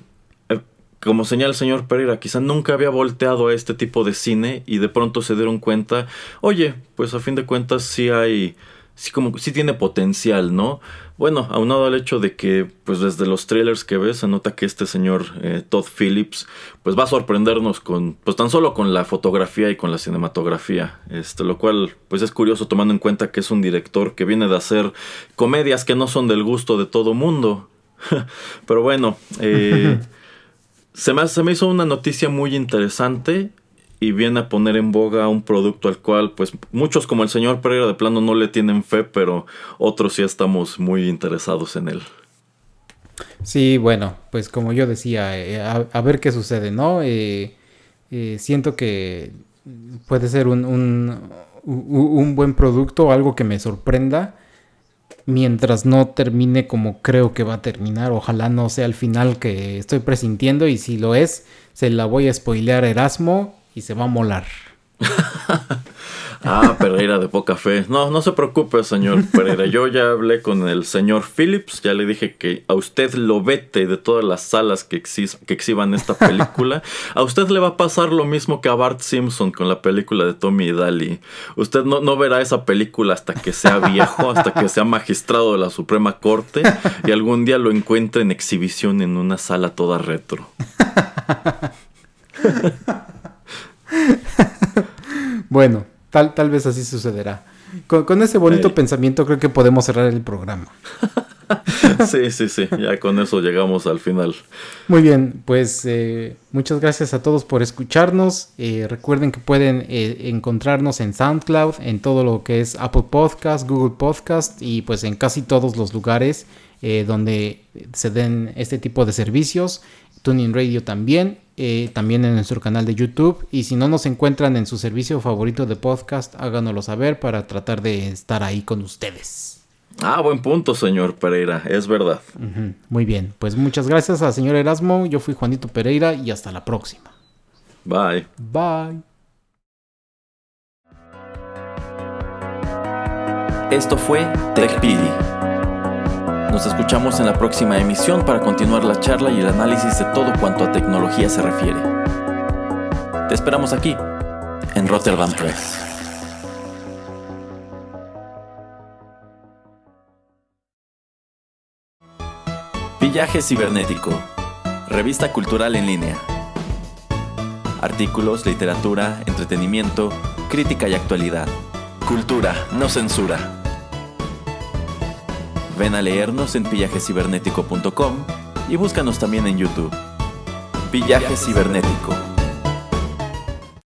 eh, como señala el señor Pereira, quizá nunca había volteado a este tipo de cine y de pronto se dieron cuenta, oye, pues a fin de cuentas sí hay, sí como sí tiene potencial, ¿no? Bueno, aunado al hecho de que, pues desde los trailers que ves, se nota que este señor eh, Todd Phillips, pues va a sorprendernos con, pues tan solo con la fotografía y con la cinematografía, este, lo cual, pues es curioso tomando en cuenta que es un director que viene de hacer comedias que no son del gusto de todo mundo. Pero bueno, eh, se, me, se me hizo una noticia muy interesante y viene a poner en boga un producto al cual pues muchos como el señor Pereira de plano no le tienen fe, pero otros sí estamos muy interesados en él. Sí, bueno, pues como yo decía, eh, a, ver qué sucede, ¿no? Eh, eh, siento que puede ser un, un, un, buen producto, algo que me sorprenda, mientras no termine como creo que va a terminar. Ojalá no sea el final que estoy presintiendo y si lo es, se la voy a spoilear a Erasmo y se va a molar. ah, Pereira de poca fe. No, no se preocupe, señor Pereira. Yo ya hablé con el señor Phillips. Ya le dije que a usted lo vete de todas las salas que, que exhiban esta película. A usted le va a pasar lo mismo que a Bart Simpson con la película de Tommy y Daly. Usted no, no verá esa película hasta que sea viejo, hasta que sea magistrado de la Suprema Corte y algún día lo encuentre en exhibición en una sala toda retro. bueno, tal, tal vez así sucederá. Con, ese bonito pensamiento creo que podemos cerrar el programa. sí, sí, sí, ya con eso llegamos al final. Muy bien, pues eh, muchas gracias a todos por escucharnos. Eh, recuerden que pueden eh, encontrarnos en SoundCloud, en todo lo que es Apple Podcast, Google Podcast y pues en casi todos los lugares donde se den este tipo de servicios. Tuning Radio también. Eh, también en nuestro canal de YouTube. Y si no nos encuentran en su servicio favorito de podcast, háganoslo saber para tratar de estar ahí con ustedes. Ah, buen punto, señor Pereira, es verdad. Muy bien, pues muchas gracias al señor Erasmo. Yo fui Juanito Pereira y hasta la próxima. Bye. Bye. Esto fue TechPili nos escuchamos en la próxima emisión para continuar la charla y el análisis de todo cuanto a tecnología se refiere. Te esperamos aquí, en Rotterdam Press. Villaje Cibernético, revista cultural en línea. Artículos, literatura, entretenimiento, crítica y actualidad. Cultura, no censura. Ven a leernos en pillajecibernético.com y búscanos también en YouTube. Villaje Cibernético.